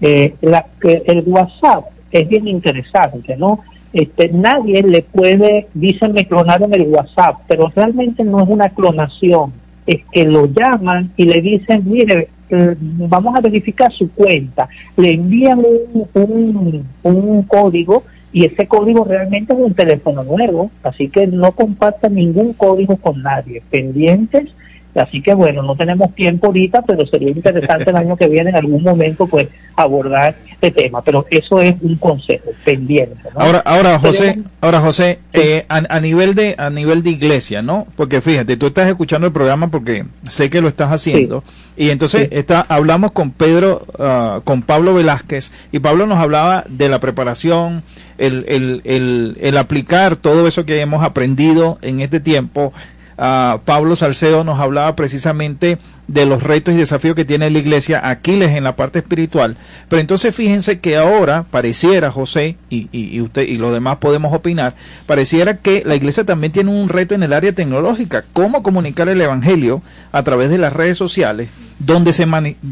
Eh, la, el WhatsApp es bien interesante, ¿no? este, nadie le puede, dicen me clonaron el WhatsApp, pero realmente no es una clonación, es que lo llaman y le dicen, mire, eh, vamos a verificar su cuenta, le envían un, un, un código y ese código realmente es un teléfono nuevo, así que no compartan ningún código con nadie, pendientes Así que bueno, no tenemos tiempo ahorita, pero sería interesante el año que viene en algún momento pues abordar este tema. Pero eso es un consejo pendiente. ¿no? Ahora, ahora José, ahora José, eh, a, nivel de a nivel de iglesia, ¿no? Porque fíjate, tú estás escuchando el programa porque sé que lo estás haciendo y entonces está hablamos con Pedro, ah, con Pablo Velázquez y Pablo nos hablaba de la preparación, el, el, el, el aplicar todo eso que hemos aprendido en este tiempo Pablo Salcedo nos hablaba precisamente de los retos y desafíos que tiene la iglesia, Aquiles en la parte espiritual. Pero entonces fíjense que ahora pareciera, José, y, y, usted y los demás podemos opinar, pareciera que la iglesia también tiene un reto en el área tecnológica. ¿Cómo comunicar el evangelio a través de las redes sociales? donde se,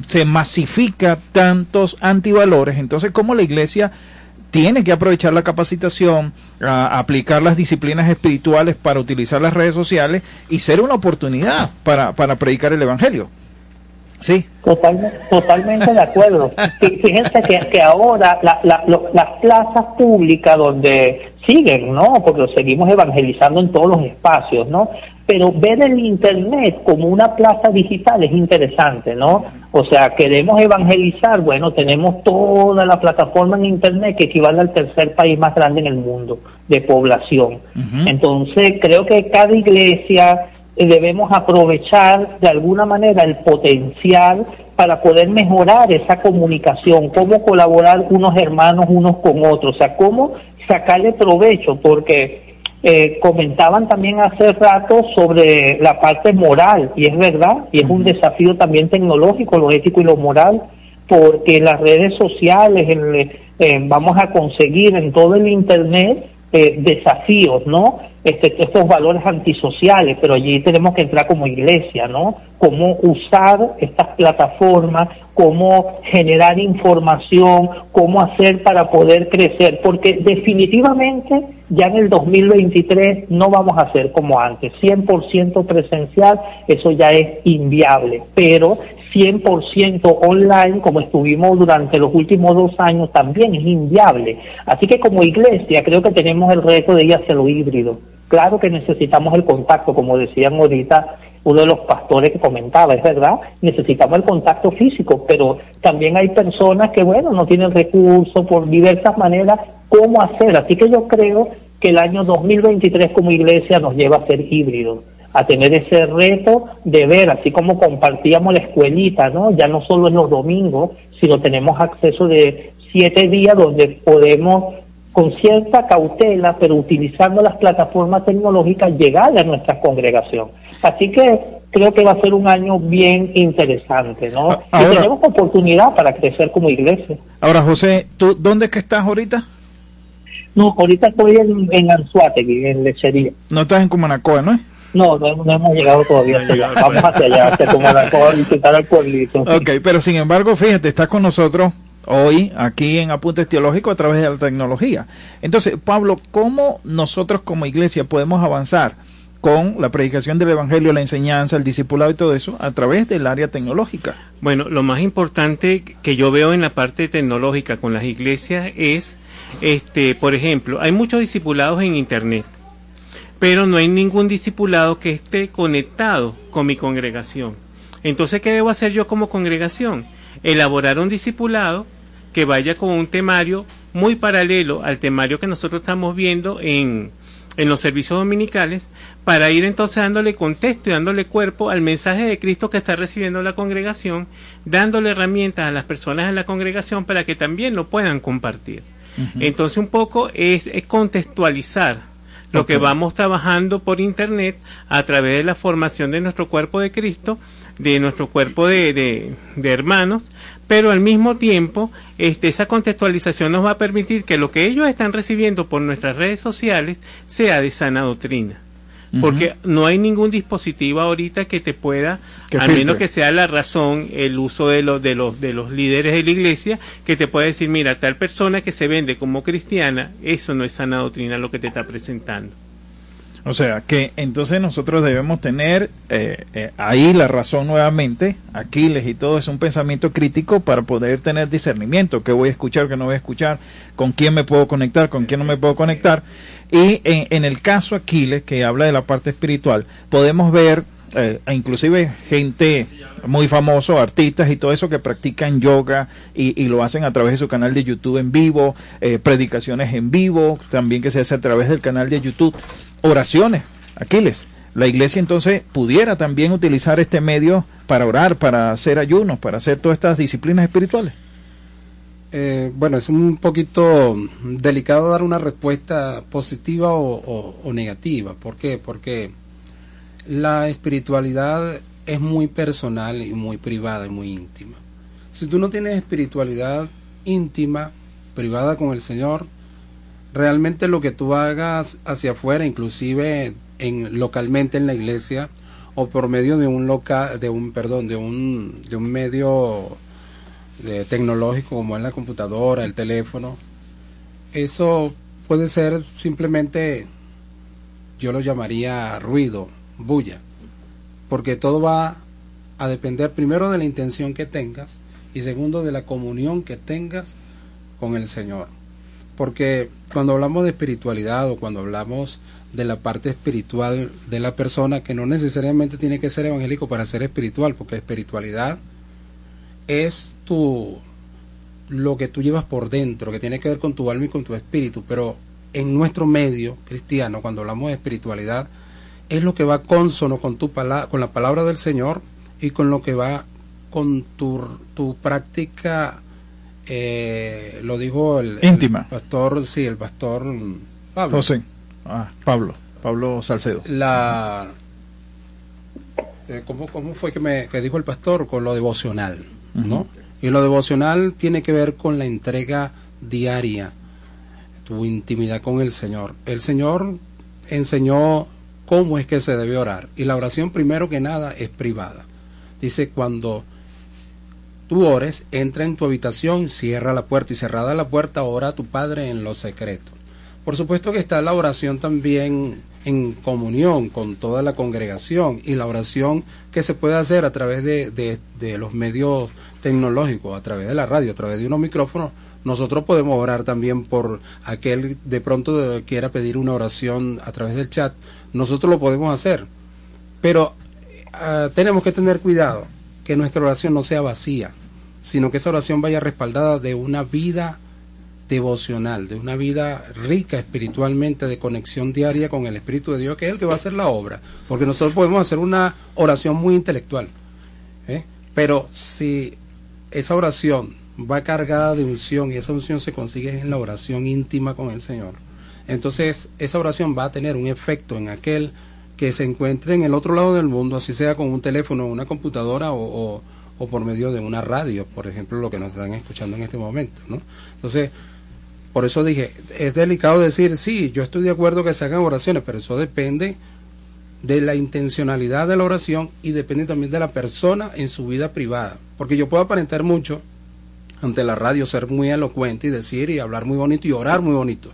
se masifica tantos antivalores, entonces cómo la iglesia tiene que aprovechar la capacitación, aplicar las disciplinas espirituales para utilizar las redes sociales y ser una oportunidad para, para predicar el Evangelio. Sí. Totalmente, totalmente de acuerdo. Fíjense que, que ahora la, la, las plazas públicas donde siguen, ¿no? Porque seguimos evangelizando en todos los espacios, ¿no? Pero ver el Internet como una plaza digital es interesante, ¿no? O sea, queremos evangelizar, bueno, tenemos toda la plataforma en Internet que equivale al tercer país más grande en el mundo de población. Entonces, creo que cada iglesia eh, debemos aprovechar de alguna manera el potencial para poder mejorar esa comunicación, cómo colaborar unos hermanos unos con otros, o sea, cómo sacarle provecho, porque eh, comentaban también hace rato sobre la parte moral, y es verdad, y es un desafío también tecnológico, lo ético y lo moral, porque en las redes sociales vamos a conseguir en todo el Internet eh, desafíos, ¿no? Este, estos valores antisociales, pero allí tenemos que entrar como iglesia, ¿no? Cómo usar estas plataformas, cómo generar información, cómo hacer para poder crecer, porque definitivamente ya en el 2023 no vamos a ser como antes, 100% presencial, eso ya es inviable, pero 100% online, como estuvimos durante los últimos dos años, también es inviable. Así que como iglesia creo que tenemos el reto de ir hacia lo híbrido. Claro que necesitamos el contacto, como decían ahorita uno de los pastores que comentaba, es verdad, necesitamos el contacto físico, pero también hay personas que, bueno, no tienen recursos por diversas maneras, ¿cómo hacer? Así que yo creo que el año 2023 como iglesia nos lleva a ser híbridos a tener ese reto de ver, así como compartíamos la escuelita, ¿no? Ya no solo en los domingos, sino tenemos acceso de siete días donde podemos con cierta cautela, pero utilizando las plataformas tecnológicas, llegar a nuestra congregación. Así que creo que va a ser un año bien interesante, ¿no? y tenemos oportunidad para crecer como iglesia. Ahora, José, ¿tú dónde es que estás ahorita? No, ahorita estoy en, en Anzuategui, en Lechería. No estás en Cumanacoa, ¿no? No, no, no, hemos llegado todavía hasta allá. Vamos hacia allá, hacia Cumanacoa, a visitar al pueblito. Ok, pero sin embargo, fíjate, estás con nosotros hoy aquí en Apuntes Teológicos a través de la tecnología. Entonces, Pablo, ¿cómo nosotros como iglesia podemos avanzar con la predicación del Evangelio, la enseñanza, el discipulado y todo eso a través del área tecnológica? Bueno, lo más importante que yo veo en la parte tecnológica con las iglesias es, este, por ejemplo, hay muchos discipulados en Internet, pero no hay ningún discipulado que esté conectado con mi congregación. Entonces, ¿qué debo hacer yo como congregación? Elaborar un discipulado que vaya con un temario muy paralelo al temario que nosotros estamos viendo en, en los servicios dominicales, para ir entonces dándole contexto y dándole cuerpo al mensaje de Cristo que está recibiendo la congregación, dándole herramientas a las personas en la congregación para que también lo puedan compartir. Entonces un poco es, contextualizar lo que vamos trabajando por internet a través de la formación de nuestro cuerpo de Cristo, de nuestro cuerpo de, de hermanos, pero al mismo tiempo este, esa contextualización nos va a permitir que lo que ellos están recibiendo por nuestras redes sociales sea de sana doctrina. Porque no hay ningún dispositivo ahorita que te pueda, Que a menos que sea la razón, el uso de los de los de los líderes de la iglesia, que te pueda decir, mira, tal persona que se vende como cristiana, eso no es sana doctrina lo que te está presentando. O sea, que entonces nosotros debemos tener eh, eh, ahí la razón nuevamente, Aquiles y todo es un pensamiento crítico para poder tener discernimiento, qué voy a escuchar, qué no voy a escuchar, con quién me puedo conectar, con quién no me puedo conectar. Y en, en el caso Aquiles, que habla de la parte espiritual, podemos ver eh, inclusive gente muy famoso, artistas y todo eso que practican yoga y, lo hacen a través de su canal de YouTube en vivo, eh, predicaciones en vivo, también que se hace a través del canal de YouTube, oraciones, Aquiles. La iglesia entonces pudiera también utilizar este medio para orar, para hacer ayunos, para hacer todas estas disciplinas espirituales. Eh, bueno, es un poquito delicado dar una respuesta positiva o, o- o negativa. ¿Por qué? Porque la espiritualidad es muy personal y muy privada y muy íntima. Si tú no tienes espiritualidad íntima, privada con el Señor, realmente lo que tú hagas hacia afuera, inclusive en localmente en la iglesia o por medio de un local, de un perdón, de un de un medio de tecnológico como es la computadora, el teléfono, eso puede ser simplemente, yo lo llamaría ruido, bulla, porque todo va a depender primero de la intención que tengas y segundo de la comunión que tengas con el Señor. Porque cuando hablamos de espiritualidad o cuando hablamos de la parte espiritual de la persona, que no necesariamente tiene que ser evangélico para ser espiritual, porque espiritualidad es tu lo que tú llevas por dentro, que tiene que ver con tu alma y con tu espíritu, pero en nuestro medio cristiano, cuando hablamos de espiritualidad, es lo que va consono con tu pala- con la palabra del Señor y con lo que va con tu, tu práctica, eh, lo dijo el, el Íntima. pastor, sí, el pastor Pablo. José, ah, Pablo, Pablo Salcedo. La, eh, ¿cómo, ¿Cómo fue que me que dijo el pastor? Con lo devocional, ¿no? Y lo devocional tiene que ver con la entrega diaria, tu intimidad con el Señor. El Señor enseñó cómo es que se debe orar. Y la oración, primero que nada, es privada. Dice, cuando tú ores, entra en tu habitación, cierra la puerta y cerrada la puerta, ora a tu Padre en lo secreto. Por supuesto que está la oración también en comunión con toda la congregación y la oración que se puede hacer a través de, de- de los medios tecnológicos, a través de la radio, a través de unos micrófonos. Nosotros podemos orar también por aquel de pronto quiera pedir una oración a través del chat. Nosotros lo podemos hacer. Pero ah, tenemos que tener cuidado que nuestra oración no sea vacía, sino que esa oración vaya respaldada de una vida devocional, de una vida rica espiritualmente, de conexión diaria con el Espíritu de Dios, que es el que va a hacer la obra. Porque nosotros podemos hacer una oración muy intelectual, ¿eh? pero si esa oración va cargada de unción y esa unción se consigue en la oración íntima con el Señor, entonces esa oración va a tener un efecto en aquel que se encuentre en el otro lado del mundo, así sea con un teléfono, una computadora o, por medio de una radio, por ejemplo, lo que nos están escuchando en este momento, ¿no? Entonces, por eso dije, es delicado decir, sí, yo estoy de acuerdo que se hagan oraciones, pero eso depende de la intencionalidad de la oración y depende también de la persona en su vida privada. Porque yo puedo aparentar mucho ante la radio, ser muy elocuente y decir y hablar muy bonito y orar muy bonito.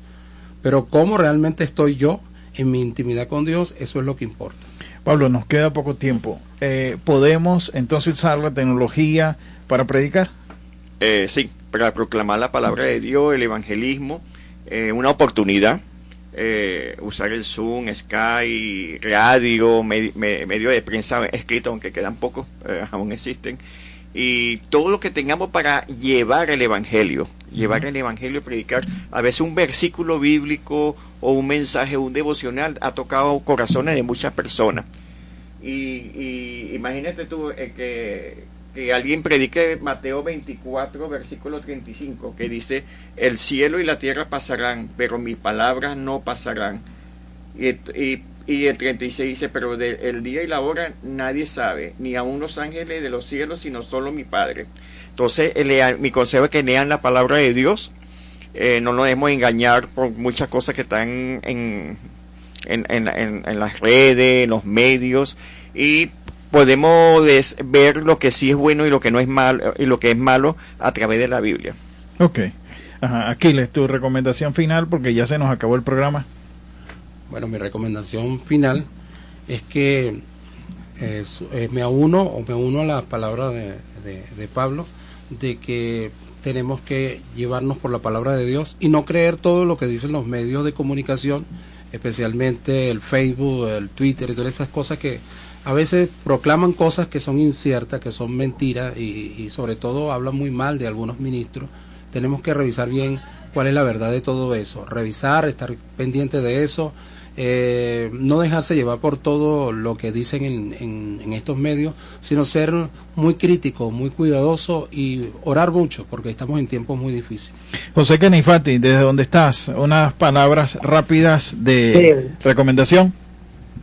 Pero cómo realmente estoy yo en mi intimidad con Dios, eso es lo que importa. Pablo, nos queda poco tiempo. Eh, ¿Podemos entonces usar la tecnología para predicar? Eh, sí, para proclamar la palabra de Dios, el evangelismo, eh, una oportunidad, eh, usar el Zoom, Sky, radio, me- me- medio de prensa escrito, aunque quedan pocos, eh, [laughs] aún existen, y todo lo que tengamos para llevar el evangelio, llevar el evangelio y predicar. A veces un versículo bíblico o un mensaje, un devocional ha tocado corazones de muchas personas. Y, y imagínate tú eh, que, que alguien predique Mateo 24, versículo 35, que dice, el cielo y la tierra pasarán, pero mis palabras no pasarán. Y, y, y el 36 dice, pero del el día y la hora nadie sabe, ni aun los ángeles de los cielos, sino solo mi Padre. Entonces, eh, lean- mi consejo es que lean la palabra de Dios, eh, no nos debemos engañar por muchas cosas que están en, en, en, en, en las redes, en los medios y podemos ver lo que sí es bueno y lo que no es malo y lo que es malo a través de la Biblia. Ok. Ajá. Aquiles, tu recomendación final porque ya se nos acabó el programa. Bueno, mi recomendación final es que eh, eh, me uno o me uno a la palabra de, de- de Pablo de que tenemos que llevarnos por la palabra de Dios y no creer todo lo que dicen los medios de comunicación, especialmente el Facebook, el Twitter y todas esas cosas que a veces proclaman cosas que son inciertas, que son mentiras y, y sobre todo hablan muy mal de algunos ministros. Tenemos que revisar bien cuál es la verdad de todo eso, revisar, estar pendiente de eso, eh, no dejarse llevar por todo lo que dicen en, en- en estos medios, sino ser muy crítico, muy cuidadoso y orar mucho, porque estamos en tiempos muy difíciles. José Kenifati, desde donde estás, unas palabras rápidas de recomendación.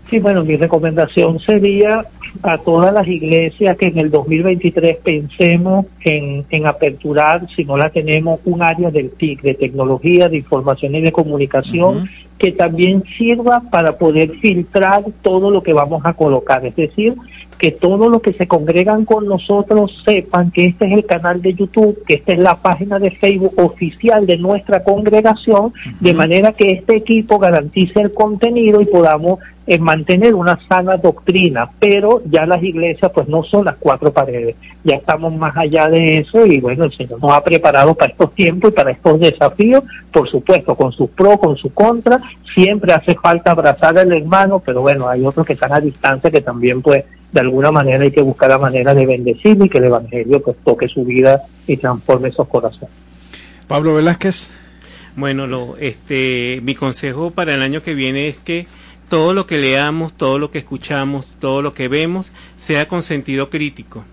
Sí, bueno, mi recomendación sería a todas las iglesias que en el 2023 pensemos en, en aperturar, si no la tenemos, un área del TIC, de tecnología, de información y de comunicación, que también sirva para poder filtrar todo lo que vamos a colocar. Es decir, que todos los que se congregan con nosotros sepan que este es el canal de YouTube, que esta es la página de Facebook oficial de nuestra congregación, de manera que este equipo garantice el contenido y podamos eh, mantener una sana doctrina, pero ya las iglesias pues no son las cuatro paredes, ya estamos más allá de eso y bueno, el Señor nos ha preparado para estos tiempos y para estos desafíos, por supuesto, con sus pros, con su contra, siempre hace falta abrazar al hermano, pero bueno, hay otros que están a distancia que también pues de alguna manera hay que buscar la manera de bendecirlo y que el Evangelio pues toque su vida y transforme esos corazones. Pablo Velázquez. Bueno, lo, este, mi consejo para el año que viene es que todo lo que leamos, todo lo que escuchamos, todo lo que vemos, sea con sentido crítico,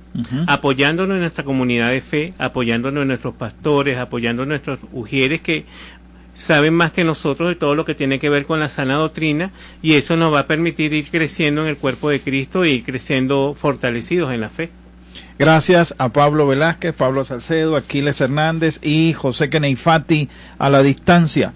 apoyándonos en nuestra comunidad de fe, apoyándonos en nuestros pastores, apoyando a nuestros ujieres que saben más que nosotros de todo lo que tiene que ver con la sana doctrina y eso nos va a permitir ir creciendo en el cuerpo de Cristo e ir creciendo fortalecidos en la fe. Gracias a Pablo Velázquez, Pablo Salcedo, Aquiles Hernández y José Keneifati a la distancia.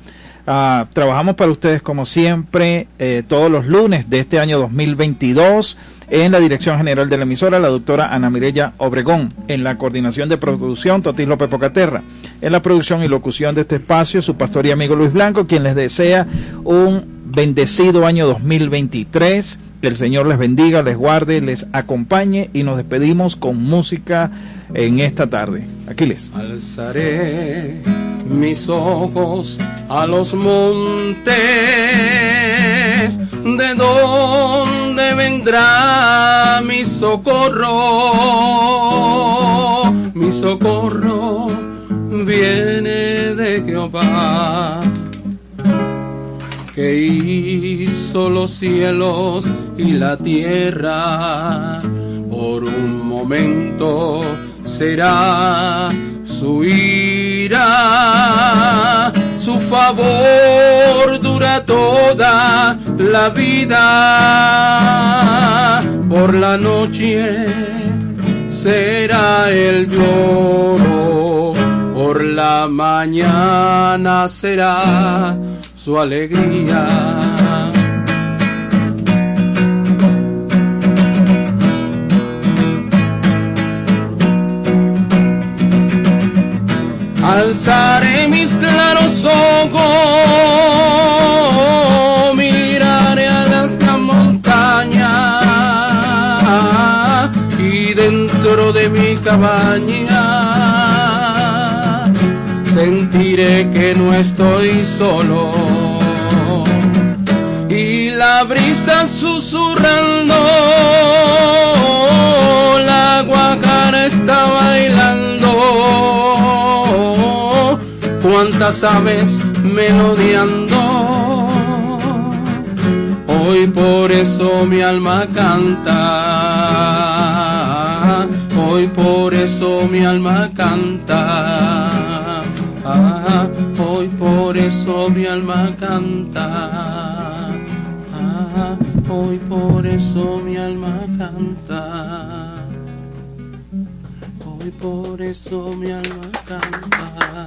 Ah, trabajamos para ustedes como siempre eh, todos los lunes de este año 2022 en la dirección general de la emisora la doctora Ana Mirella Obregón, en la coordinación de producción Totis López Pocaterra, en la producción y locución de este espacio su pastor y amigo Luis Blanco, quien les desea un bendecido año 2023. Que el Señor les bendiga, les guarde, les acompañe y nos despedimos con música en esta tarde. Aquiles. Alzaré mis ojos a los montes, de donde vendrá mi socorro. Mi socorro viene de Jehová, que hizo los cielos y la tierra. Por un momento será su ira, su favor dura toda la vida. Por la noche será el lloro, por la mañana será su alegría. Alzaré mis claros ojos, miraré a las montañas y dentro de mi cabaña que no estoy solo. Y la brisa susurrando, la guajara está bailando. Cuántas aves melodiando. Hoy por eso mi alma canta, hoy por eso mi alma canta, ah, hoy por eso mi alma canta, ah, hoy por eso mi alma canta. Hoy por eso mi alma canta.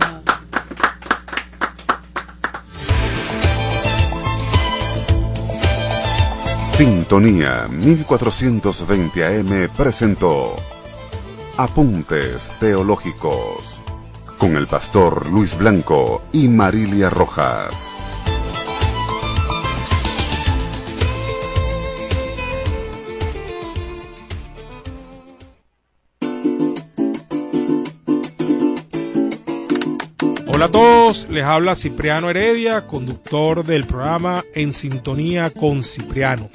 Sintonía 1420 AM presentó Apuntes Teológicos con el pastor Luis Blanco y Marilia Rojas. Hola a todos, les habla Cipriano Heredia, conductor del programa En Sintonía con Cipriano.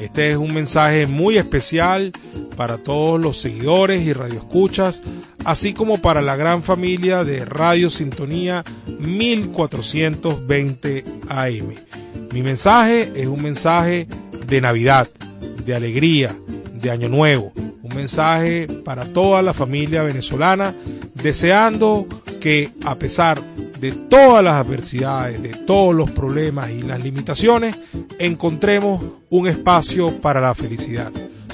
Este es un mensaje muy especial para todos los seguidores y radioescuchas, así como para la gran familia de Radio Sintonía 1420 AM. Mi mensaje es un mensaje de Navidad, de alegría, de Año Nuevo, un mensaje para toda la familia venezolana, deseando que a pesar de todas las adversidades, de todos los problemas y las limitaciones, encontremos un espacio para la felicidad,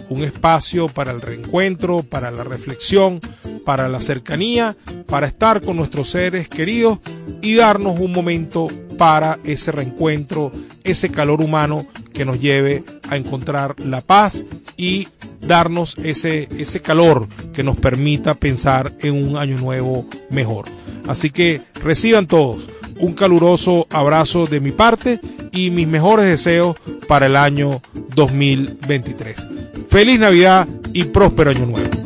un espacio para el reencuentro, para la reflexión, para la cercanía, para estar con nuestros seres queridos y darnos un momento para ese reencuentro, ese calor humano que nos lleve a encontrar la paz y darnos ese, ese calor que nos permita pensar en un año nuevo mejor. Así que reciban todos un caluroso abrazo de mi parte y mis mejores deseos para el año 2023. Feliz Navidad y próspero año nuevo.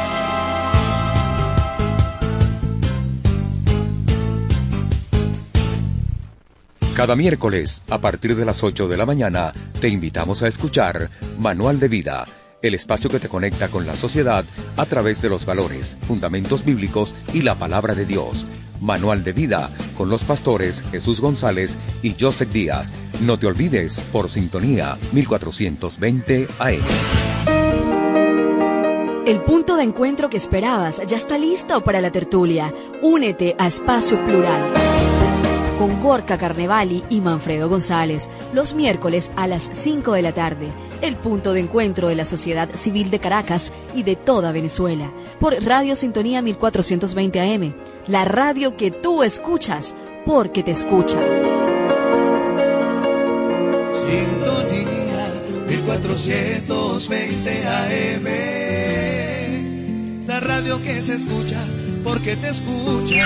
Cada miércoles, a partir de las 8 de la mañana, te invitamos a escuchar Manual de Vida, el espacio que te conecta con la sociedad a través de los valores, fundamentos bíblicos y la palabra de Dios. Manual de Vida con los pastores Jesús González y Joseph Díaz. No te olvides por sintonía 1420 AM. El punto de encuentro que esperabas ya está listo para la tertulia. Únete a Espacio Plural con Gorka Carnevali y Manfredo González, los miércoles a las 5 de la tarde, el punto de encuentro de la sociedad civil de Caracas y de toda Venezuela, por Radio Sintonía 1420 AM, la radio que tú escuchas porque te escucha. Sintonía 1420 AM, la radio que se escucha porque te escucha.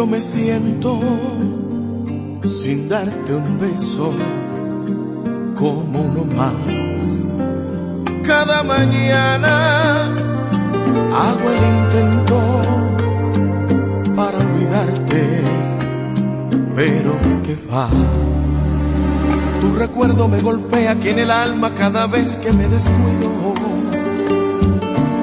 Yo me siento sin darte un beso como uno más. Cada mañana hago el intento para olvidarte, pero que va. Tu recuerdo me golpea aquí en el alma cada vez que me descuido.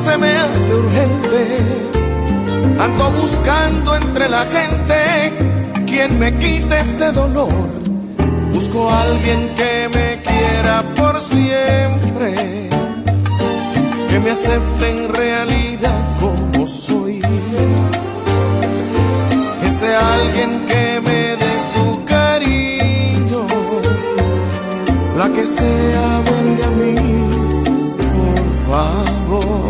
se me hace urgente. Ando buscando entre la gente quien me quite este dolor. Busco a alguien que me quiera por siempre. que me acepte en realidad como soy. Ese alguien que me dé su cariño, la que sea venga a mí, por favor.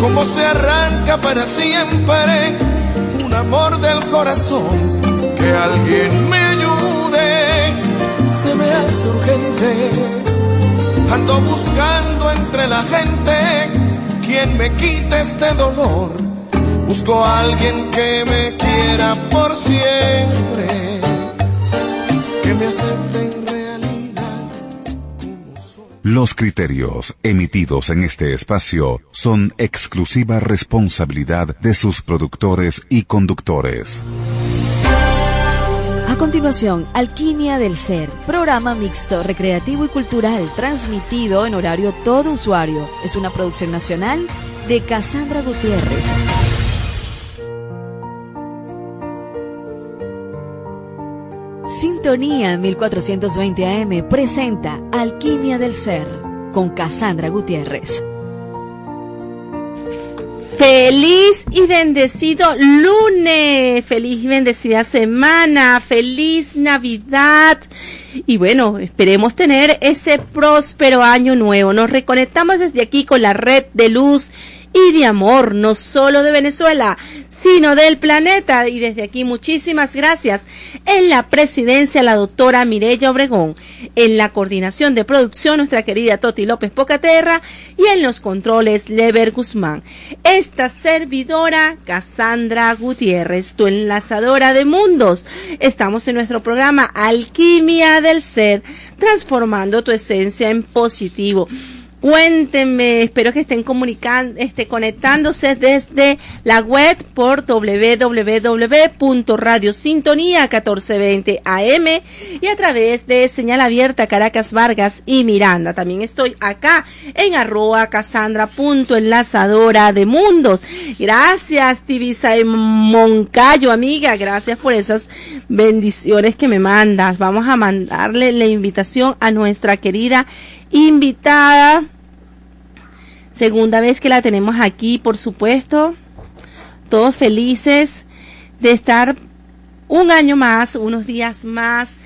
cómo se arranca para siempre un amor del corazón. Que alguien me ayude, se me hace urgente. Ando buscando entre la gente quien me quite este dolor. Busco a alguien que me quiera por siempre, que me acepte. Los criterios emitidos en este espacio son exclusiva responsabilidad de sus productores y conductores. A continuación, Alquimia del Ser, programa mixto, recreativo y cultural, transmitido en horario todo usuario. Es una producción nacional de Cassandra Gutiérrez. Sintonía 1420 AM presenta Alquimia del Ser con Cassandra Gutiérrez. Feliz y bendecido lunes, feliz y bendecida semana, feliz Navidad. Y bueno, esperemos tener ese próspero año nuevo. Nos reconectamos desde aquí con la red de luz y de amor, no solo de Venezuela, sino del planeta. Y desde aquí muchísimas gracias. En la presidencia, la doctora Mireya Obregón. En la coordinación de producción, nuestra querida Toti López Pocaterra. Y en los controles, Lever Guzmán. Esta servidora, Cassandra Gutiérrez, tu enlazadora de mundos. Estamos en nuestro programa Alquimia del Ser, transformando tu esencia en positivo. Cuéntenme, espero que estén comunicando, este, conectándose desde la web por www.radiosintonía 1420 AM y a través de señal abierta Caracas Vargas y Miranda. También estoy acá en arroba casandra.enlazadora de mundos. Gracias, Tibisa Moncayo, amiga. Gracias por esas bendiciones que me mandas. Vamos a mandarle la invitación a nuestra querida invitada. Segunda vez que la tenemos aquí, por supuesto. Todos felices de estar un año más, unos días más,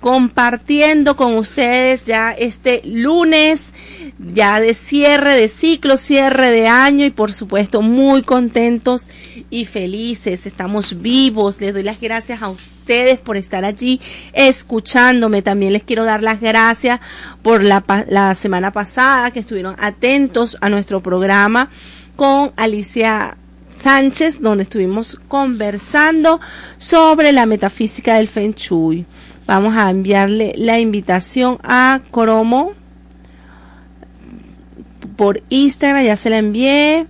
compartiendo con ustedes ya este lunes, ya de cierre de ciclo, cierre de año y por supuesto muy contentos y felices. Estamos vivos. Les doy las gracias a ustedes por estar allí escuchándome. También les quiero dar las gracias por la, la semana pasada que estuvieron atentos a nuestro programa con Alicia Sánchez, donde estuvimos conversando sobre la metafísica del Feng Shui. Vamos a enviarle la invitación a Cromo por Instagram, ya se la envié.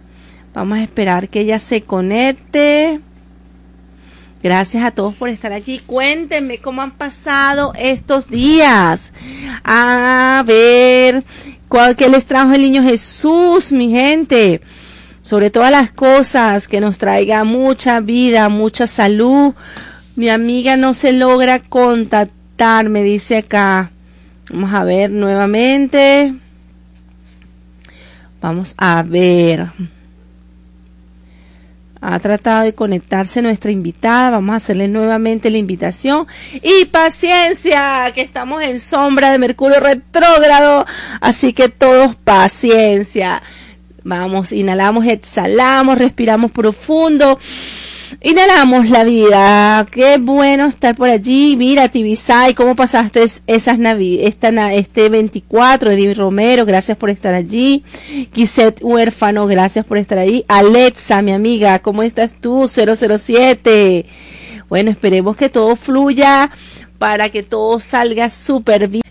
Vamos a esperar que ella se conecte. Gracias a todos por estar allí. Cuéntenme cómo han pasado estos días. A ver, ¿cuál que les trajo el niño Jesús, mi gente? Sobre todas las cosas, que nos traiga mucha vida, mucha salud. Mi amiga no se logra contactar, me dice acá. Vamos a ver nuevamente. Vamos a ver. Ha tratado de conectarse nuestra invitada. Vamos a hacerle nuevamente la invitación. Y paciencia, que estamos en sombra de Mercurio retrógrado. Así que todos paciencia. Vamos, inhalamos, exhalamos, respiramos profundo. Inhalamos la vida. Qué bueno estar por allí. Mira, Tibisay, ¿cómo pasaste esas navidades? Esta, este 24, Edith Romero, gracias por estar allí. Quiset Huérfano, gracias por estar ahí. Alexa, mi amiga, ¿cómo estás tú? 007. Bueno, esperemos que todo fluya para que todo salga súper bien.